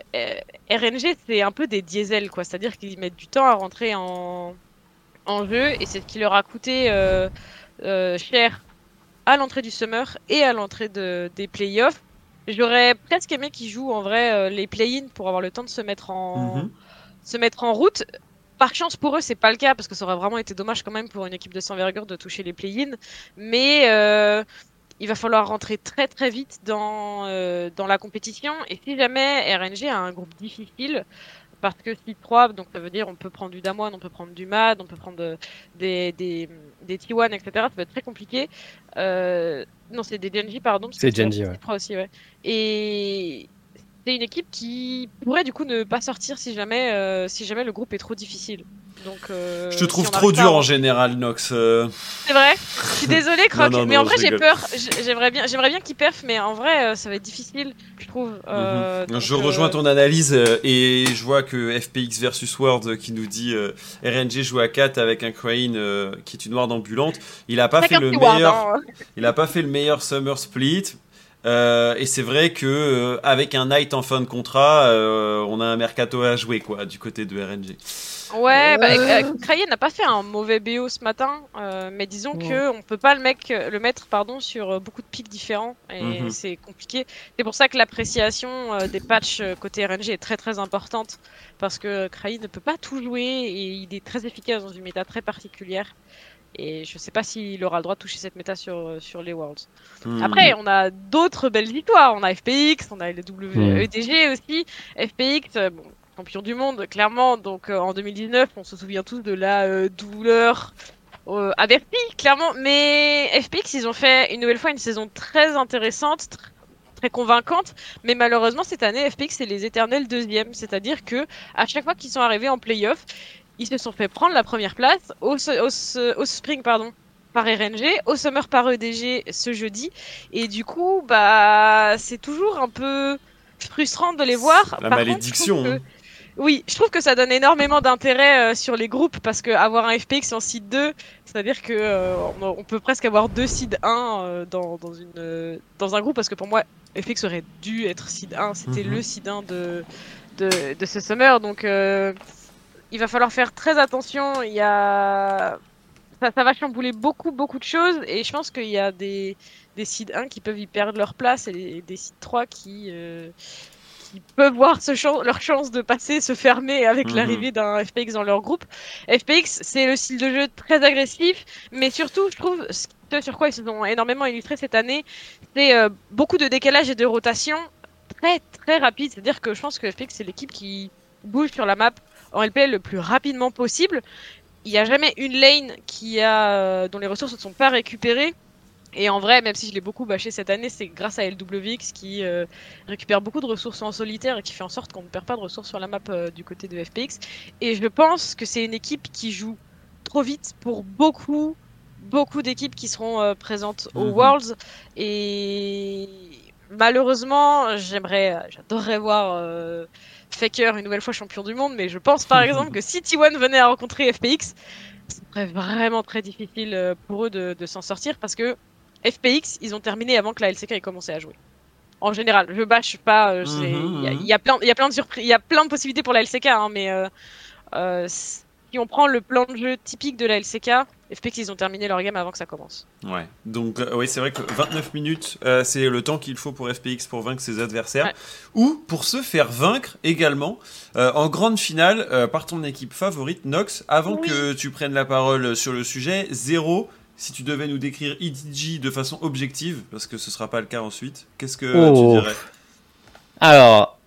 Speaker 2: RNG c'est un peu des diesels quoi, c'est-à-dire qu'ils mettent du temps à rentrer en en jeu et c'est ce qui leur a coûté euh, euh, cher à l'entrée du summer et à l'entrée de, des playoffs. J'aurais presque aimé qu'ils jouent en vrai les play-in pour avoir le temps de se mettre en mm-hmm. se mettre en route. Par chance pour eux, c'est pas le cas parce que ça aurait vraiment été dommage quand même pour une équipe de 100 envergure de toucher les play-in. Mais euh, il va falloir rentrer très très vite dans, euh, dans la compétition. Et si jamais RNG a un groupe difficile, parce que si 3, donc ça veut dire on peut prendre du Damwon, on peut prendre du MAD, on peut prendre des, des, des T1, etc. Ça peut être très compliqué. Euh, non, c'est des Genji, pardon.
Speaker 3: C'est Genji, ouais.
Speaker 2: aussi, ouais. Et c'est une équipe qui pourrait du coup ne pas sortir si jamais, euh, si jamais le groupe est trop difficile. Donc, euh,
Speaker 1: je te trouve trop dur en général, Nox. Euh.
Speaker 2: C'est vrai. Je suis désolé, Croc, mais en vrai j'ai peur. J'aimerais bien, j'aimerais bien qu'il perf, mais en vrai ça va être difficile, je trouve.
Speaker 1: Mhm. je rejoins ton analyse et je vois que FPX versus World qui nous dit RNG joue à 4 avec un Crane qui est une ward ambulante. Il a pas fait le meilleur. Hein. Il a pas fait le meilleur Summer Split. Euh, et c'est vrai que euh, avec un Knight en fin de contrat, euh, on a un mercato à jouer quoi du côté de RNG.
Speaker 2: Ouais, bah, n'a pas fait un mauvais BO ce matin, mais disons qu'on que on peut pas le, mec, le mettre pardon sur beaucoup de pics différents et mhm. c'est compliqué. C'est pour ça que l'appréciation des patchs côté RNG est très très importante parce que Krayen ne peut pas tout jouer et il est très efficace dans une méta très particulière. Et je sais pas s'il aura le droit de toucher cette méta sur, sur les Worlds. Hmm. Après, on a d'autres belles victoires. On a FPX, on a le WEDG aussi. FPX, euh, bon, champion du monde, clairement. Donc euh, en 2019, on se souvient tous de la euh, douleur euh, avertie, clairement. Mais FPX, ils ont fait une nouvelle fois une saison très intéressante, très convaincante, mais malheureusement cette année FPX c'est les éternels deuxièmes, c'est-à-dire que à chaque fois qu'ils sont arrivés en playoff, ils se sont fait prendre la première place au, au, Spring pardon, par RNG, au Summer par EDG ce jeudi. Et du coup, bah, c'est toujours un peu frustrant de les voir.
Speaker 1: La malédiction. Hein.
Speaker 2: Oui, je trouve que ça donne énormément d'intérêt euh, sur les groupes parce que avoir un FPX en seed 2, c'est-à-dire que euh, on, peut presque avoir deux seed 1 euh, dans, dans, une, dans un groupe parce que pour moi, FPX aurait dû être seed 1, c'était mhm. le seed 1 de, de, de, ce summer. Donc il va falloir faire très attention. Il y a ça, ça, va chambouler beaucoup beaucoup de choses et je pense qu'il y a des des seed 1 qui peuvent y perdre leur place et des, seed 3 qui euh, qui peuvent voir ce leur chance de passer se fermer avec mhm. l'arrivée d'un FPX dans leur groupe. FPX, c'est le style de jeu très agressif, mais surtout, je trouve, ce sur quoi ils se sont énormément illustrés cette année, c'est euh, beaucoup de décalage et de rotation très très rapide. C'est-à-dire que je pense que FPX, c'est l'équipe qui bouge sur la map en LP le plus rapidement possible. Il n'y a jamais une lane qui a, euh, dont les ressources ne sont pas récupérées. Et en vrai, même si je l'ai beaucoup bâché cette année, c'est grâce à LWX qui euh, récupère beaucoup de ressources en solitaire et qui fait en sorte qu'on ne perd pas de ressources sur la map euh, du côté de FPX. Et je pense que c'est une équipe qui joue trop vite pour beaucoup, beaucoup d'équipes qui seront présentes aux mhm. Worlds. Et malheureusement, j'aimerais, j'adorerais voir Faker une nouvelle fois champion du monde, mais je pense par exemple que si T1 venait à rencontrer FPX, ce serait vraiment très difficile pour eux de, s'en sortir parce que FPX, ils ont terminé avant que la LCK ait commencé à jouer. En général, je bâche pas. Mhm, il y, a plein, il y a plein de surprises, il y a plein de possibilités pour la LCK, hein, mais si on prend le plan de jeu typique de la LCK, FPX ils ont terminé leur game avant que ça commence.
Speaker 1: Ouais, donc euh, oui c'est vrai que 29 minutes euh, c'est le temps qu'il faut pour FPX pour vaincre ses adversaires ou pour se faire vaincre également euh, en grande finale par ton équipe favorite Nox. Avant que tu prennes la parole sur le sujet, zéro. Si tu devais nous décrire EDG de façon objective, parce que ce sera pas le cas ensuite, qu'est-ce que tu oh. dirais?
Speaker 3: Alors,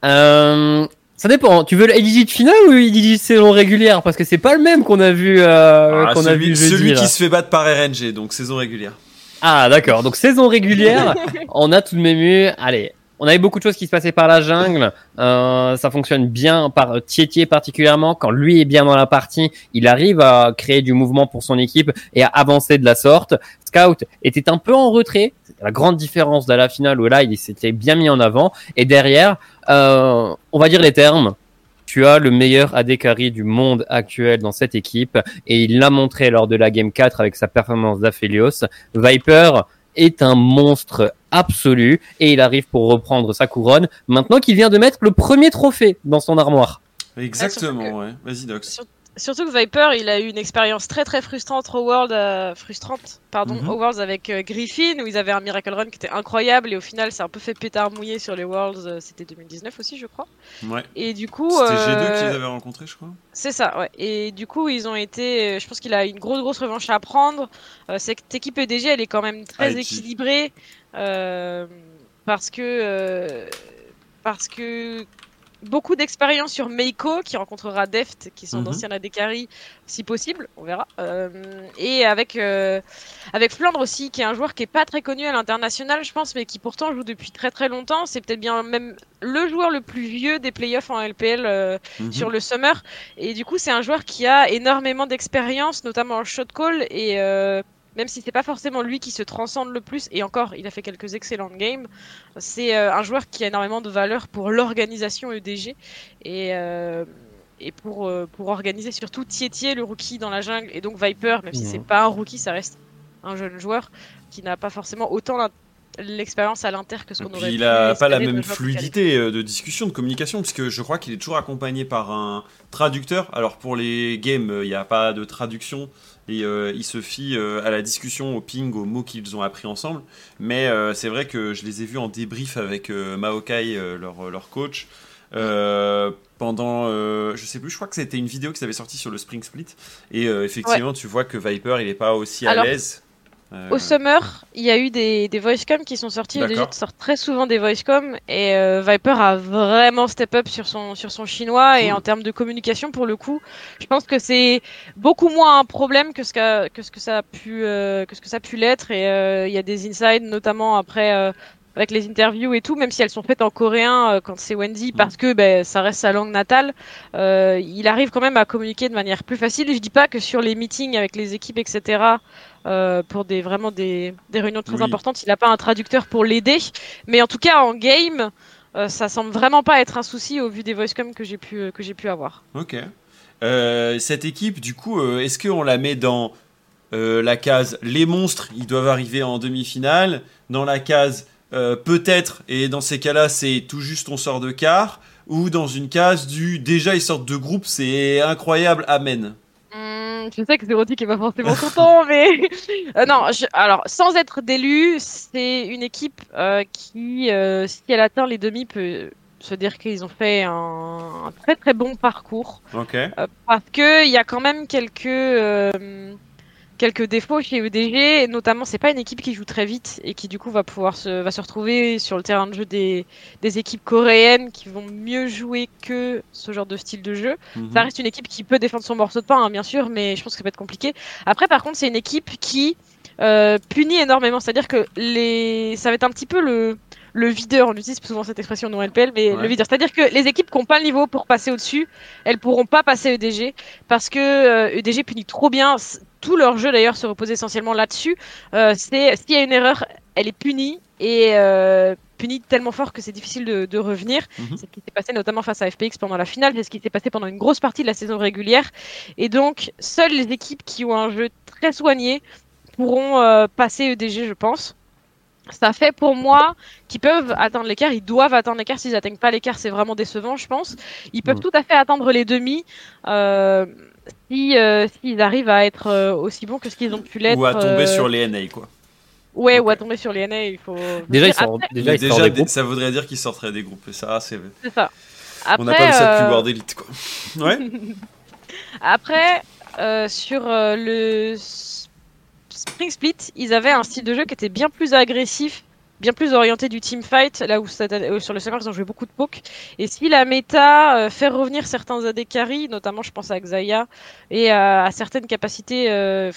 Speaker 3: ça dépend. Tu veux l'EDG de finale ou l'EDG de saison régulière? Parce que c'est pas le même qu'on a vu. Euh, ah, qu'on
Speaker 1: celui,
Speaker 3: a vu
Speaker 1: celui qui se fait battre par RNG, donc saison régulière.
Speaker 3: Ah d'accord. Donc saison régulière, on a tout de même eu. Allez, on avait beaucoup de choses qui se passaient par la jungle. Euh, ça fonctionne bien par Tietie particulièrement. Quand lui est bien dans la partie, il arrive à créer du mouvement pour son équipe et à avancer de la sorte. Scout était un peu en retrait. la grande différence de la finale où là, il s'était bien mis en avant. Et derrière, euh, on va dire les termes. Tu as le meilleur AD carry du monde actuel dans cette équipe et il l'a montré lors de la game 4 avec sa performance d'Aphelios. Viper est un monstre absolu et il arrive pour reprendre sa couronne maintenant qu'il vient de mettre le premier trophée dans son armoire.
Speaker 1: Exactement, ouais. Vas-y, Dox.
Speaker 2: Surtout que Viper, il a eu une expérience très très frustrante au World, euh, frustrante, pardon, mhm. au Worlds avec euh, Griffin, où ils avaient un Miracle Run qui était incroyable, et au final, c'est un peu fait pétard mouillé sur les Worlds. Euh, c'était 2019 aussi, je crois.
Speaker 1: Ouais.
Speaker 2: Et du coup,
Speaker 1: c'était G2 qu'ils avaient rencontré, je crois.
Speaker 2: C'est ça, ouais. Et du coup, ils ont été, je pense qu'il a une grosse grosse revanche à prendre. cette équipe EDG, elle est quand même très équilibrée, parce que parce que beaucoup d'expérience sur Meiko, qui rencontrera Deft, qui sont mhm. d'anciens Adekari, si possible, on verra. Euh, et avec, euh, avec Flandre aussi, qui est un joueur qui est pas très connu à l'international, je pense, mais qui pourtant joue depuis très très longtemps. C'est peut-être bien même le joueur le plus vieux des playoffs en LPL euh, mhm. sur le Summer. Et du coup, c'est un joueur qui a énormément d'expérience, notamment en shot call, et même si c'est pas forcément lui qui se transcende le plus, et encore, il a fait quelques excellentes games, c'est euh, un joueur qui a énormément de valeur pour l'organisation EDG et, euh, et pour, euh, pour organiser surtout Tietie, le rookie dans la jungle, et donc Viper, même si c'est mhm. pas un rookie, ça reste un jeune joueur qui n'a pas forcément autant l'expérience à l'inter que ce qu'on aurait
Speaker 1: Il a pas la même fluidité de discussion, de communication, puisque je crois qu'il est toujours accompagné par un traducteur. Alors pour les games, il n'y a pas de traduction et euh, ils se fient euh, à la discussion, au ping, aux mots qu'ils ont appris ensemble. Mais euh, c'est vrai que je les ai vus en débrief avec Maokai, leur, leur, coach. pendant, je sais plus, je crois que c'était une vidéo qui s'avait sorti sur le Spring Split. Et effectivement, tu vois que Viper, il est pas aussi à l'aise.
Speaker 2: Au Summer, il y a eu des, des voicecom qui sont sortis. Les gens sortent très souvent des voicecom et euh, Viper a vraiment step up sur son, sur son chinois. Et en termes de communication, pour le coup, je pense que c'est beaucoup moins un problème que ce, que ce que ça a pu, euh, que ce que ça a pu l'être. Et euh, il y a des insides, notamment après avec les interviews et tout, même si elles sont faites en coréen quand c'est Wendy, parce que ben, ça reste sa langue natale, euh, il arrive quand même à communiquer de manière plus facile. Je dis pas que sur les meetings avec les équipes, etc., euh, pour des vraiment des, des réunions très importantes. Il n'a pas un traducteur pour l'aider, mais en tout cas en game, euh, ça semble vraiment pas être un souci au vu des voicecom que j'ai pu euh, que j'ai pu avoir.
Speaker 1: Ok. Euh, cette équipe, du coup, est-ce qu'on la met dans la case les monstres Ils doivent arriver en demi-finale. Dans la case peut-être, et dans ces cas-là, c'est tout juste on sort de quart. Ou dans une case du déjà ils sortent de groupe, c'est incroyable, amen.
Speaker 2: Hmm, je sais que Zérotique est pas forcément content, mais euh, non. Alors, sans être d'élu, c'est une équipe euh, qui, euh, si elle atteint les demi, peut se dire qu'ils ont fait un, très très bon parcours.
Speaker 1: Ok.
Speaker 2: parce que il y a quand même quelques quelques défauts chez EDG, notamment c'est pas une équipe qui joue très vite et qui du coup va pouvoir se, va se retrouver sur le terrain de jeu des, des équipes coréennes qui vont mieux jouer que ce genre de style de jeu. Mhm. Ça reste une équipe qui peut défendre son morceau de pain, hein, bien sûr, mais je pense que ça va être compliqué. Après, par contre, c'est une équipe qui euh, punit énormément, c'est-à-dire que les, ça va être un petit peu le le videur, on utilise souvent cette expression non LPL, mais le videur. C'est-à-dire que les équipes qui n'ont pas le niveau pour passer au-dessus, elles pourront pas passer EDG parce que EDG euh, punit trop bien. Tout leur jeu d'ailleurs se repose essentiellement là-dessus. Euh, c'est s'il y a une erreur, elle est punie et euh, punis tellement fort que c'est difficile de, revenir. Mhm. C'est ce qui s'est passé notamment face à FPX pendant la finale, c'est ce qui s'est passé pendant une grosse partie de la saison régulière. Et donc, seules les équipes qui ont un jeu très soigné pourront euh, passer EDG, je pense. Ça fait pour moi qu'ils peuvent atteindre l'écart, ils doivent atteindre l'écart. S'ils n'atteignent pas l'écart, c'est vraiment décevant, je pense. Ils peuvent mm. tout à fait atteindre les demi euh, si euh, s'ils arrivent à être euh, aussi bons que ce qu'ils ont pu l'être.
Speaker 1: Ou à tomber sur les NA, quoi.
Speaker 2: Ouais, ou à tomber sur les NA, il faut.
Speaker 3: Déjà, ils sortent, déjà,
Speaker 1: déjà ça voudrait dire qu'ils sortiraient des groupes. Ça,
Speaker 2: c'est. ça.
Speaker 1: On n'a pas vu ça depuis War d'élite, quoi. Ouais.
Speaker 2: Après, sur le Spring Split, ils avaient un style de jeu qui était bien plus agressif, bien plus orienté du team fight, là où euh, sur le serveur ils ont joué beaucoup de poke. Et si la méta euh, fait revenir certains AD notamment je pense à Xayah et à, certaines capacités, euh,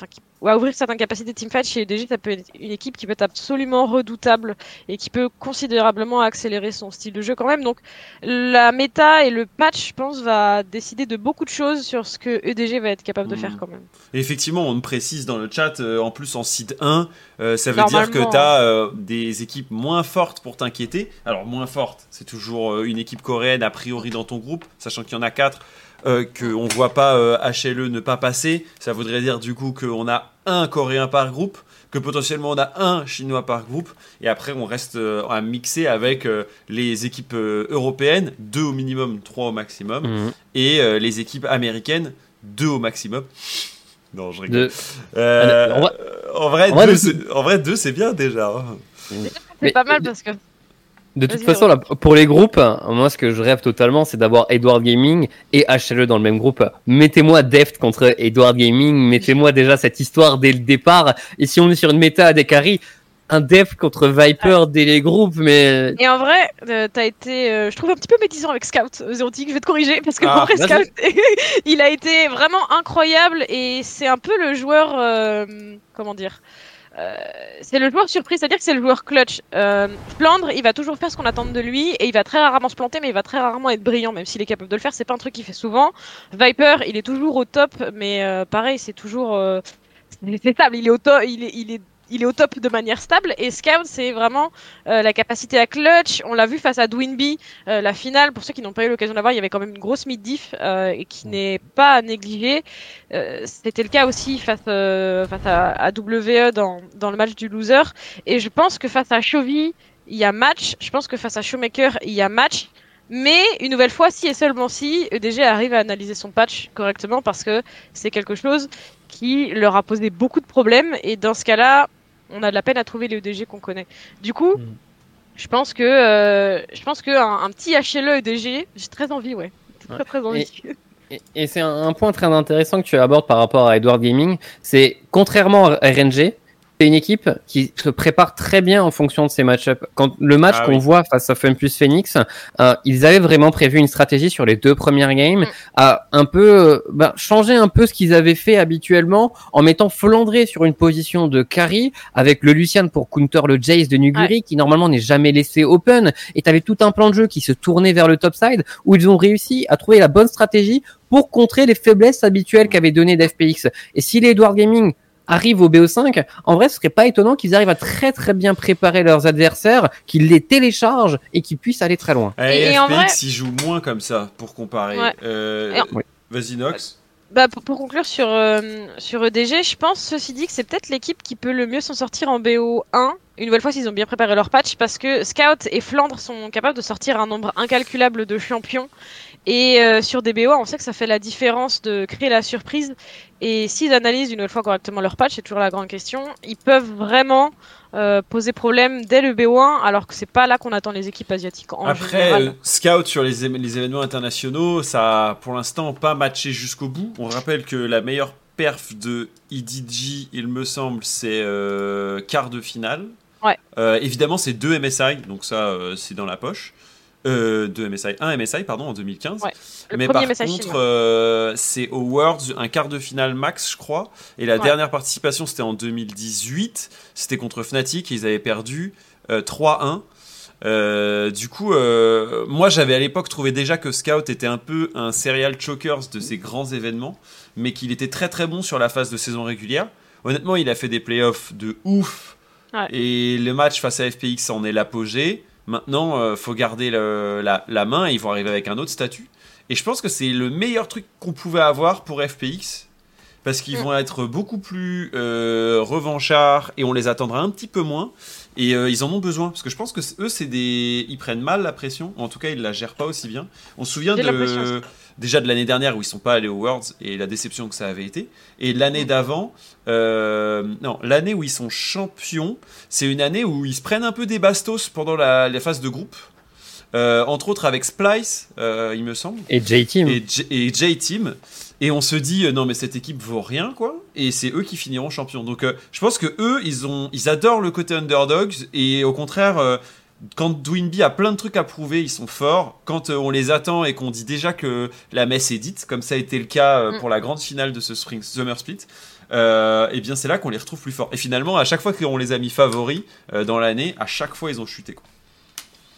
Speaker 2: ou à ouvrir certaines capacités de teamfight chez EDG, ça peut être une équipe qui peut être absolument redoutable et qui peut considérablement accélérer son style de jeu quand même. Donc la méta et le patch, je pense, va décider de beaucoup de choses sur ce que EDG va être capable de faire hmm. quand même.
Speaker 1: effectivement, on précise dans le chat, euh, en plus en seed 1, euh, ça veut dire que tu as euh, des équipes moins fortes pour t'inquiéter. Alors moins fortes, c'est toujours une équipe coréenne a priori dans ton groupe, sachant qu'il y en a 4 euh, qu'on ne voit pas HLE ne pas passer, ça voudrait dire du coup qu'on a un Coréen par groupe, que potentiellement on a un Chinois par groupe, et après on reste euh, à mixer avec euh, les équipes européennes, deux au minimum, trois au maximum, mhm. et les équipes américaines, deux au maximum. Non, je rigole. en, vrai, en, vrai, deux, c'est bien déjà.
Speaker 2: Hein. C'est pas mal parce que
Speaker 3: de toute façon, là, pour les groupes, moi, ce que je rêve totalement, c'est d'avoir Edward Gaming et HLE dans le même groupe. Mettez-moi Deft contre Edward Gaming, mettez-moi déjà cette histoire dès le départ. Et si on est sur une méta des carry, un Deft contre Viper dès les groupes, mais.
Speaker 2: Et en vrai, euh, t'as été, euh, je trouve un petit peu médisant avec Scout, euh, Zérotique, je vais te corriger, parce que ah, Scout, il a été vraiment incroyable et c'est un peu le joueur, comment dire, euh, c'est le joueur surprise, c'est-à-dire que c'est le joueur clutch. Euh, Flandre, il va toujours faire ce qu'on attend de lui et il va très rarement se planter, mais il va très rarement être brillant, même s'il est capable de le faire. C'est pas un truc qu'il fait souvent. Viper, il est toujours au top, mais euh, pareil, c'est toujours euh, c'est stable. Il est au top, il est, il est il est au top de manière stable. Et Scout, c'est vraiment euh, la capacité à clutch. On l'a vu face à Dwinby, euh, la finale. Pour ceux qui n'ont pas eu l'occasion d'avoir, il y avait quand même une grosse mid-diff euh, et qui n'est pas à négliger. C'était le cas aussi face, face à, WE dans, dans le match du loser. Et je pense que face à Chovy, il y a match. Je pense que face à Showmaker, il y a match. Mais une nouvelle fois, si et seulement si EDG arrive à analyser son patch correctement parce que c'est quelque chose qui leur a posé beaucoup de problèmes et dans ce cas-là, on a de la peine à trouver les EDG qu'on connaît. Du coup, mm. je pense que euh, je pense que un, petit HLE EDG, j'ai très envie, ouais, très très envie.
Speaker 3: Et, c'est un, un, point très intéressant que tu abordes par rapport à Edward Gaming, c'est contrairement à RNG, c'est une équipe qui se prépare très bien en fonction de ses match-ups. Quand le match ah qu'on voit face à Fun plus Phoenix, euh, ils avaient vraiment prévu une stratégie sur les deux premières games, mm. à un peu euh, bah, changer un peu ce qu'ils avaient fait habituellement en mettant Flandré sur une position de carry avec le Lucian pour counter le Jace de Nuguri qui normalement n'est jamais laissé open. Et t'avais tout un plan de jeu qui se tournait vers le top side où ils ont réussi à trouver la bonne stratégie pour contrer les faiblesses habituelles qu'avait donné d'FPX. Et si les Edward Gaming arrivent au BO5, en vrai, ce serait pas étonnant qu'ils arrivent à très très bien préparer leurs adversaires, qu'ils les téléchargent et qu'ils puissent aller très loin.
Speaker 1: Et, FPX, en vrai... ils jouent moins comme ça, pour comparer. Euh, vas-y, Nox.
Speaker 2: Bah, pour, conclure sur, euh, sur EDG, je pense, ceci dit, que c'est peut-être l'équipe qui peut le mieux s'en sortir en BO1, une nouvelle fois s'ils ont bien préparé leur patch, parce que Scout et Flandre sont capables de sortir un nombre incalculable de champions. Et euh, sur des BO, on sait que ça fait la différence de créer la surprise. Et s'ils analysent une fois correctement leur patch, c'est toujours la grande question, ils peuvent vraiment euh, poser problème dès le BO1, alors que c'est pas là qu'on attend les équipes asiatiques. En
Speaker 1: Après, euh, Scout sur les, les, événements internationaux, ça a pour l'instant pas matché jusqu'au bout. On rappelle que la meilleure perf de EDG, il me semble, c'est quart de finale.
Speaker 2: Ouais.
Speaker 1: évidemment, c'est deux MSI, donc ça, c'est dans la poche. Euh, de MSI, un MSI pardon en 2015. Mais par contre, euh, c'est au Worlds un quart de finale max, je crois. Et la dernière participation, c'était en 2018. C'était contre Fnatic et ils avaient perdu 3-1. Euh, du coup, moi j'avais à l'époque trouvé déjà que Scout était un peu un serial chokers de ces grands événements, mais qu'il était très très bon sur la phase de saison régulière. Honnêtement, il a fait des playoffs de ouf. Et le match face à FPX en est l'apogée. Maintenant, euh, faut garder la, la, main et ils vont arriver avec un autre statut. Et je pense que c'est le meilleur truc qu'on pouvait avoir pour FPX. Parce qu'ils mm. vont être beaucoup plus euh, revanchards et on les attendra un petit peu moins. Et euh, ils en ont besoin. Parce que je pense que eux, c'est des. Ils prennent mal la pression. En tout cas, ils la gèrent pas aussi bien. On se souvient de déjà de l'année dernière où ils sont pas allés aux Worlds et la déception que ça avait été. Et l'année mm. d'avant, euh, non, l'année où ils sont champions, c'est une année où ils se prennent un peu des bastos pendant la, phase de groupe. Euh, entre autres avec Splice, euh, il me semble.
Speaker 3: Et J-Team.
Speaker 1: Et J-Team. Et on se dit non mais cette équipe vaut rien quoi. Et c'est eux qui finiront champions. Donc je pense que eux ils ont ils adorent le côté underdogs et au contraire quand Dwinby a plein de trucs à prouver, ils sont forts. Quand euh, on les attend et qu'on dit déjà que la messe est dite, comme ça a été le cas euh, mm. pour la grande finale de ce Spring Summer Split, euh, et eh bien c'est là qu'on les retrouve plus forts. Et finalement, à chaque fois qu'on les a mis favoris dans l'année, à chaque fois ils ont chuté. Quoi.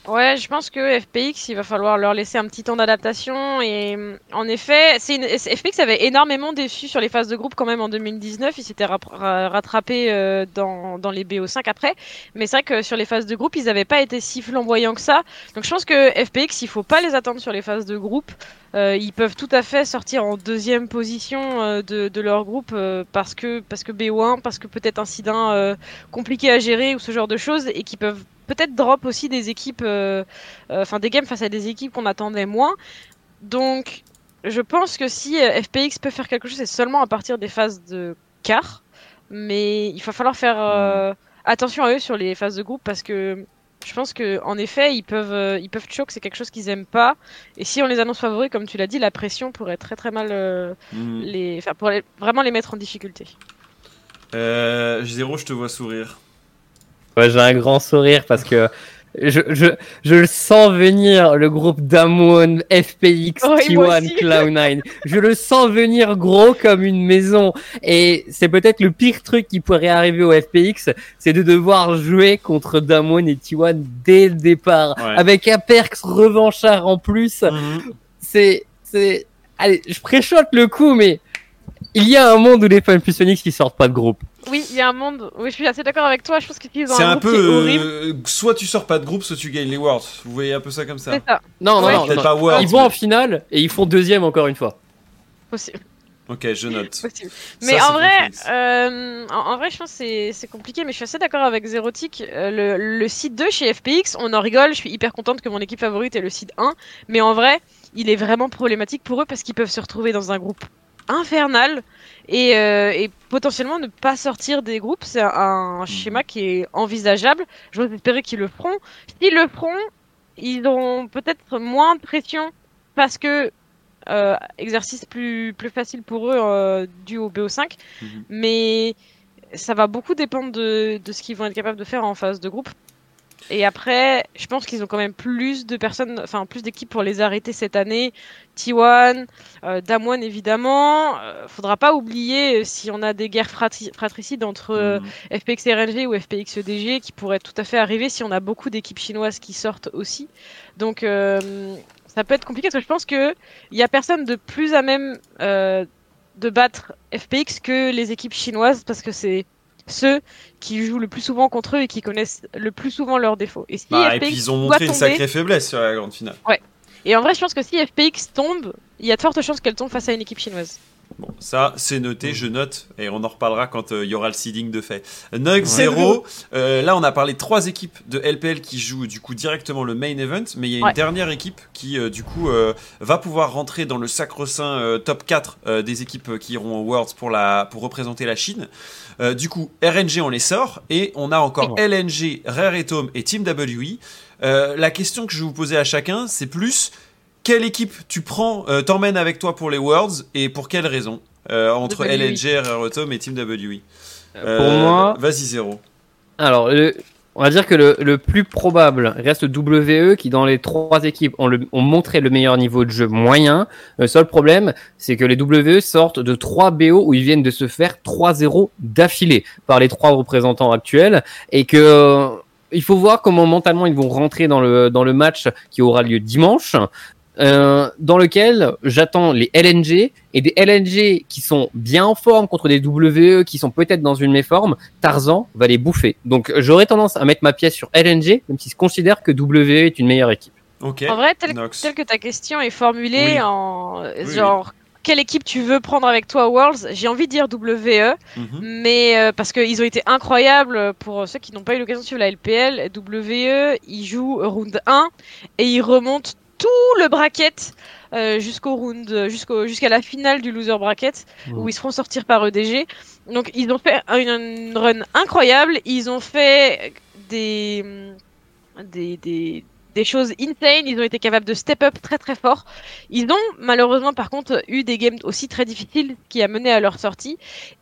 Speaker 2: Ouais, je pense que FPX, il va falloir leur laisser un petit temps d'adaptation. Et en effet, c'est FPX avait énormément déçu sur les phases de groupe quand même en 2019. Il s'était rattrapé euh, dans, dans, les BO5 après. Mais c'est vrai que sur les phases de groupe, ils n'avaient pas été si flamboyants que ça. Donc je pense que FPX, il faut pas les attendre sur les phases de groupe. Euh, ils peuvent tout à fait sortir en deuxième position euh, de, de, leur groupe parce que parce que BO1, parce que peut-être incident euh, compliqué à gérer ou ce genre de choses et qui peuvent peut-être drop aussi des équipes, euh, euh, enfin des games face à des équipes qu'on attendait moins. Donc, je pense que si euh, FPX peut faire quelque chose, c'est seulement à partir des phases de quart. Mais il va falloir faire mhm. attention à eux sur les phases de groupe parce que je pense que en effet ils peuvent ils peuvent choke c'est quelque chose qu'ils aiment pas et si on les annonce favoris comme tu l'as dit la pression pourrait très très mal mhm. les enfin pour vraiment les mettre en difficulté.
Speaker 1: Zéro je te vois sourire
Speaker 3: j'ai un grand sourire parce que je, je, je le sens venir, le groupe Damwon, FPX, T1, Cloud9. Je le sens venir gros comme une maison. Et c'est peut-être le pire truc qui pourrait arriver au FPX, c'est de devoir jouer contre Damwon et T1 dès le départ. Avec un perks revanchard en plus. Mhm. C'est, c'est, allez, je préchote le coup, mais il y a un monde où les fans plus Phoenix qui sortent pas de groupe.
Speaker 2: Oui, il y a un monde. Oui, je suis assez d'accord avec toi. Je pense qu'ils
Speaker 1: ont
Speaker 2: C'est
Speaker 1: un, peu euh, soit tu sors pas de groupe, soit tu gagnes les Worlds. Vous voyez un peu ça comme ça.
Speaker 2: ça.
Speaker 3: Non, non, non, Pas ils vont en finale et ils font deuxième encore une fois.
Speaker 2: Possible.
Speaker 1: Ok, je note.
Speaker 2: Mais en vrai, euh, en, vrai, je pense que c'est compliqué, mais je suis assez d'accord avec Zerotic. Euh, le, le site 2 chez FPX, on en rigole, je suis hyper contente que mon équipe favorite est le site 1, mais en vrai, il est vraiment problématique pour eux parce qu'ils peuvent se retrouver dans un groupe infernal euh, et, potentiellement ne pas sortir des groupes. C'est un, schéma qui est envisageable. Je J'ose espérer qu'ils le feront. S'ils le feront, ils auront peut-être moins de pression parce que euh, exercice plus, plus facile pour eux euh, dû au BO5. Hmm. Mais ça va beaucoup dépendre de, de ce qu'ils vont être capables de faire en phase de groupe. Et après, je pense qu'ils ont quand même plus de personnes, enfin plus d'équipes pour les arrêter cette année. T1, euh, Damwon évidemment. Euh, faudra pas oublier euh, si on a des guerres fratricides entre euh, mm. FPX RNG ou FPX EDG qui pourraient tout à fait arriver si on a beaucoup d'équipes chinoises qui sortent aussi. Donc ça peut être compliqué parce que je pense que il y a personne de plus à même de battre FPX que les équipes chinoises parce que c'est ceux qui jouent le plus souvent contre eux et qui connaissent le plus souvent leurs défauts.
Speaker 1: Et, si bah, et puis ils ont montré une sacrée faiblesse sur la grande finale.
Speaker 2: Ouais. Et en vrai, je pense que si FPX tombe, il y a de fortes chances qu'elle tombe face à une équipe chinoise.
Speaker 1: Bon, ça, c'est noté, je note, et on en reparlera quand euh, il y aura le seeding de fait. Nug 0, euh, là on a parlé de trois équipes de LPL qui jouent du coup directement le main event, mais il y a une dernière équipe qui euh, du coup va pouvoir rentrer dans le sacre-saint top 4 des équipes qui iront aux Worlds pour, la, pour représenter la Chine. du coup, RNG on les sort, et on a encore LNG, Rare Atom et Team WE. la question que je vais vous poser à chacun, c'est plus quelle équipe tu prends, euh, t'emmènes avec toi pour les Worlds et pour quelle raison euh, Entre LNG, RROTOM et Team WE.
Speaker 3: Euh, pour moi.
Speaker 1: Vas-y, zéro.
Speaker 3: Alors, on va dire que le, plus probable reste WE qui, dans les trois équipes, ont, montré le meilleur niveau de jeu moyen. Le seul problème, c'est que les WE sortent de 3 BO où ils viennent de se faire 3-0 d'affilée par les trois représentants actuels et que il faut voir comment mentalement ils vont rentrer dans le, dans le match qui aura lieu dimanche. Euh, dans lequel j'attends les LNG et des LNG qui sont bien en forme contre des WE qui sont peut-être dans une méforme. Tarzan va les bouffer. Donc j'aurais tendance à mettre ma pièce sur LNG, même si je considère que WE est une meilleure équipe.
Speaker 2: En vrai, tel, que ta question est formulée en genre quelle équipe tu veux prendre avec toi à Worlds, j'ai envie de dire WE, mhm. mais euh, parce qu'ils ont été incroyables pour ceux qui n'ont pas eu l'occasion de suivre la LPL. WE, ils jouent round 1 et ils remontent tout le bracket euh, jusqu'au round, jusqu'au, jusqu'à la finale du loser bracket où ils seront sortir par EDG. Donc ils ont fait une, run incroyable. Ils ont fait des, des, des des choses insane. Ils ont été capables de step up très très fort. Ils ont malheureusement par contre eu des games aussi très difficiles qui a mené à leur sortie.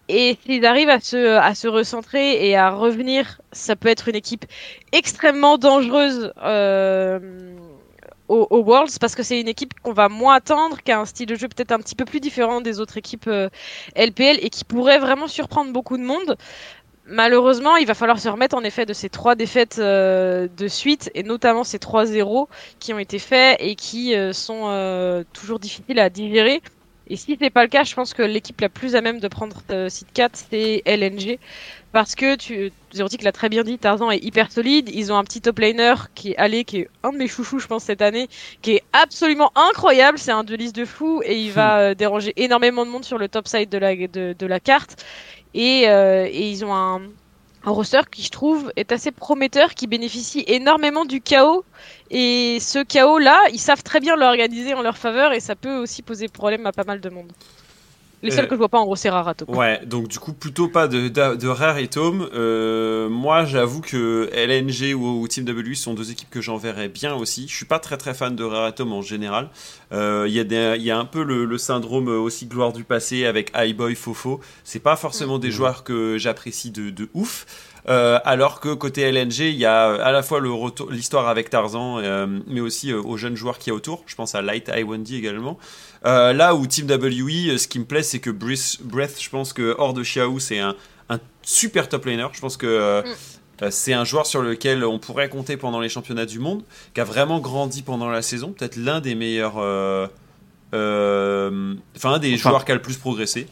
Speaker 2: Et s'ils arrivent à se, à se recentrer et à revenir, ça peut être une équipe extrêmement dangereuse. Euh, au, Worlds parce que c'est une équipe qu'on va moins attendre, qui a un style de jeu peut-être un petit peu plus différent des autres équipes LPL euh, et qui pourrait vraiment surprendre beaucoup de monde malheureusement, il va falloir se remettre en effet de ces trois défaites euh, de suite, et notamment ces trois 0 qui ont été faits et qui euh, sont toujours difficiles à digérer. Et si c'est pas le cas, je pense que l'équipe la plus à même de prendre site 4, c'est LNG. Parce que tu, Zérotique l'a très bien dit, Tarzan est hyper solide. Ils ont un petit top laner qui est allé, qui est un de mes chouchous, je pense, cette année, qui est absolument incroyable. C'est un dueliste de fou et il va hmm. déranger énormément de monde sur le top side de la, de, de la carte. Euh, et, ils ont un, un roster qui, je trouve, est assez prometteur, qui bénéficie énormément du chaos. Et ce chaos-là, ils savent très bien l'organiser en leur faveur et ça peut aussi poser problème à pas mal de monde. Les seuls euh, que je vois pas, en gros, c'est Raratome.
Speaker 1: Ouais, donc du coup, plutôt pas de, de, Rare et Tome. Euh, moi, j'avoue que LNG ou, Team W sont deux équipes que j'enverrais bien aussi. Je suis pas très très fan de Rare et Tome en général. Euh, il y, y, a un peu le, syndrome aussi gloire du passé avec Highboy, Fofo. C'est pas forcément des mm. joueurs que j'apprécie de, de, ouf. alors que côté LNG, il y a à la fois l'histoire avec Tarzan, mais aussi aux jeunes joueurs qui y a autour. Je pense à Light Wendy également. Euh, là où Team WE, euh, ce qui me plaît, c'est que Breath, je pense que hors de Xiao, c'est un, super top laner. Je pense que euh, mm. c'est un joueur sur lequel on pourrait compter pendant les championnats du monde, qui a vraiment grandi pendant la saison, peut-être l'un des meilleurs, enfin un des joueurs qui a le plus progressé.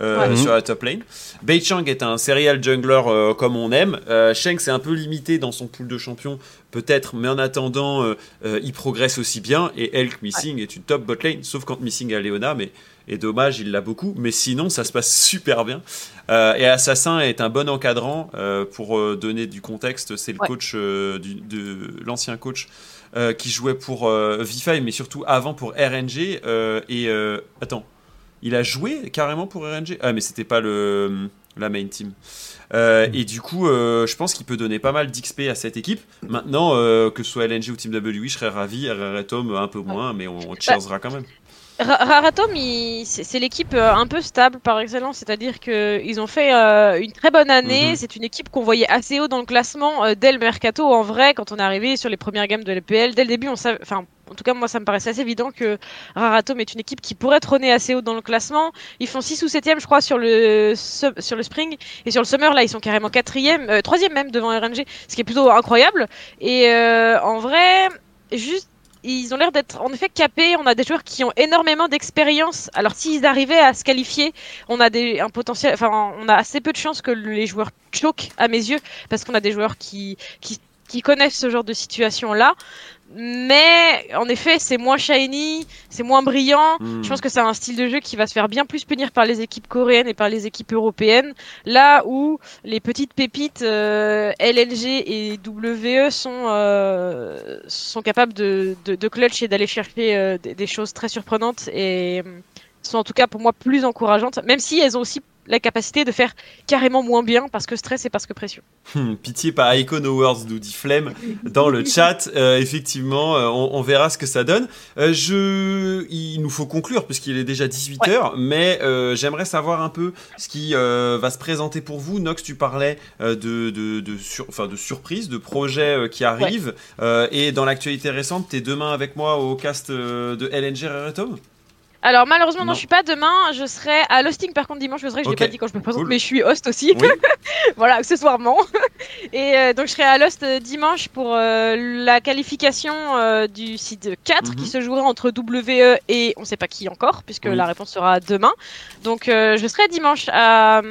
Speaker 1: Euh, sur la top lane. Bei Chang est un serial jungler euh, comme on aime. Euh, Sheng c'est un peu limité dans son pool de champions, peut-être, mais en attendant, il progresse aussi bien. Et Elk Missing est une top bot lane, sauf quand Missing a Leona, mais et dommage, il l'a beaucoup. Mais sinon, ça se passe super bien. et Assassin est un bon encadrant. pour donner du contexte, c'est le coach de l'ancien coach qui jouait pour V5, mais surtout avant pour RNG. et attends, il a joué carrément pour RNG. Ah, mais c'était pas le, la main team. Euh, et du coup, euh, je pense qu'il peut donner pas mal d'XP à cette équipe. Maintenant, euh, que ce soit LNG ou Team W, je serais ravi. RR Tom, un peu moins, mais on, on bah, quand même.
Speaker 2: Raratom, c'est l'équipe un peu stable par excellence, c'est-à-dire qu'ils ont fait une très bonne année. Mhm. C'est une équipe qu'on voyait assez haut dans le classement dès le mercato. En vrai, quand on est arrivé sur les premières gammes de l'EPL, dès le début, on savait, enfin, en tout cas, moi, ça me paraissait assez évident que Raratom est une équipe qui pourrait trôner assez haut dans le classement. Ils font 6 ou 7 je crois, sur le, sur Spring. Et sur le Summer, là, ils sont carrément 4 troisième même devant RNG, ce qui est plutôt incroyable. Et en vrai, juste ils ont l'air d'être en effet capés. On a des joueurs qui ont énormément d'expérience. Alors s'ils arrivaient à se qualifier, on a un. Enfin, on a assez peu de chances que les joueurs choquent à mes yeux, parce qu'on a des joueurs qui connaissent ce genre de situation là. Mais en effet, c'est moins shiny, c'est moins brillant. Hmm. Je pense que c'est un style de jeu qui va se faire bien plus punir par les équipes coréennes et par les équipes européennes. Là où les petites pépites euh, LLG et WE sont, euh, sont capables de, de, de clutch et d'aller chercher euh, des, des, choses très surprenantes et sont en tout cas pour moi plus encourageantes, même si elles ont aussi la capacité de faire carrément moins bien parce que stress et parce que pression.
Speaker 1: Hmm, pitié par Icon Awards, nous dit Flemme dans le chat. Euh, effectivement, euh, on, verra ce que ça donne. Euh, je... Il nous faut conclure puisqu'il est déjà 18h, mais j'aimerais savoir un peu ce qui va se présenter pour vous. Nox, tu parlais de, de, de, sur... enfin, de surprises, de projets qui arrivent. et dans l'actualité récente, tu es demain avec moi au cast de LNG Tom
Speaker 2: Alors malheureusement non. je suis pas demain, je serai à l'hosting par contre dimanche, je serai, je l'ai pas dit quand je me présente, mais je suis host aussi, voilà accessoirement. Et euh, donc je serai à l'host euh, dimanche pour euh, la qualification du site 4 qui mhm. se jouera entre WE et on sait pas qui encore puisque la réponse sera demain. Donc je serai dimanche à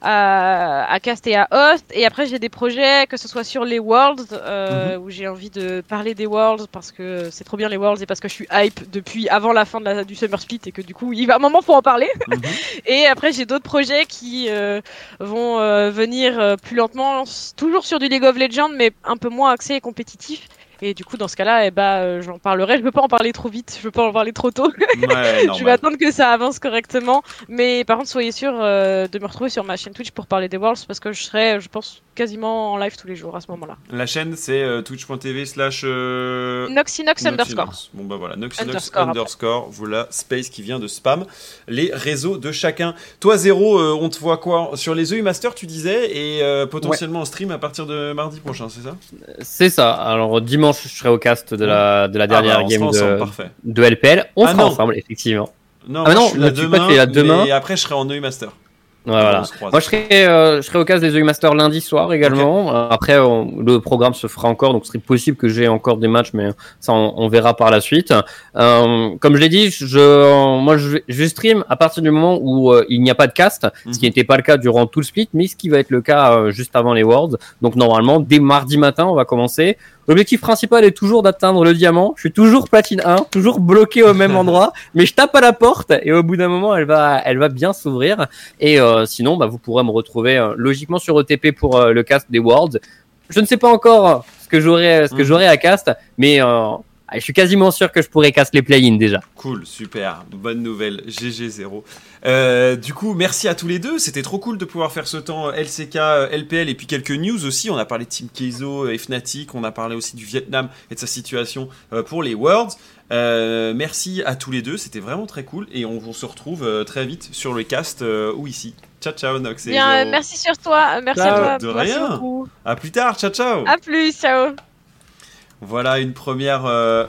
Speaker 2: à, à Cast et à Host. Et après, j'ai des projets, que ce soit sur les Worlds, euh, mhm. où j'ai envie de parler des Worlds parce que c'est trop bien les Worlds et parce que je suis hype depuis avant la fin de la, du Summer Split et que du coup, il va un moment pour en parler. Mhm. et après, j'ai d'autres projets qui euh, vont euh, venir euh, plus lentement, toujours sur du League of Legends, mais un peu moins axé et compétitif. Et du coup, dans ce cas-là, eh ben, euh, j'en parlerai. Je veux pas en parler trop vite, je veux pas en parler trop tôt. je vais attendre que ça avance correctement. Mais par contre, soyez sûr euh, de me retrouver sur ma chaîne Twitch pour parler des Worlds parce que je serai, je pense, quasiment en live tous les jours à ce moment-là.
Speaker 1: La chaîne, c'est euh, twitch.tv slash...
Speaker 2: Noxinox underscore.
Speaker 1: Bon bah voilà, Noxinox underscore, voilà, space qui vient de spam les réseaux de chacun. Toi, Zéro, on te voit quoi? Sur les EU Master, tu disais, et potentiellement en stream à partir de mardi prochain, c'est ça?
Speaker 3: C'est ça. Alors, dimanche je serai au cast de la, de la dernière ah bah, game de, de, LPL. On ah sera ensemble, effectivement.
Speaker 1: Non, ah non, je suis demain, demain. Et après, je serai en EU Master.
Speaker 3: Voilà. Moi, je serai, euh, je serai au cas des EU Master lundi soir également. Après, le programme se fera encore, donc ce serait possible que j'ai encore des matchs, mais ça, on, verra par la suite. Euh, comme je l'ai dit, je, moi, je, je, stream à partir du moment où euh, il n'y a pas de cast, ce qui mhm. n'était pas le cas durant tout le split, mais ce qui va être le cas euh, juste avant les Worlds. Donc, normalement, dès mardi matin, on va commencer. L'objectif principal est toujours d'atteindre le diamant. Je suis toujours platine 1, toujours bloqué au même endroit, mais je tape à la porte et au bout d'un moment, elle va, elle va bien s'ouvrir. Et euh, sinon, bah, vous pourrez me retrouver euh, logiquement sur ETP pour euh, le cast des Worlds. Je ne sais pas encore ce que j'aurai, ce que mhm. j'aurai à cast, mais je suis quasiment sûr que je pourrais casser les play-in déjà.
Speaker 1: Cool, super, bonne nouvelle, GG0. Euh, du coup, merci à tous les deux, c'était trop cool de pouvoir faire ce temps LCK, LPL et puis quelques news aussi. On a parlé de Team Keizo et Fnatic, on a parlé aussi du Vietnam et de sa situation euh, pour les Worlds. Euh, merci à tous les deux, c'était vraiment très cool et on se retrouve très vite sur le cast ou ici. Ciao ciao Nox.
Speaker 2: Bien, merci sur toi, merci à toi.
Speaker 1: De rien. À plus tard, ciao ciao.
Speaker 2: À plus, ciao.
Speaker 1: Voilà une première, euh,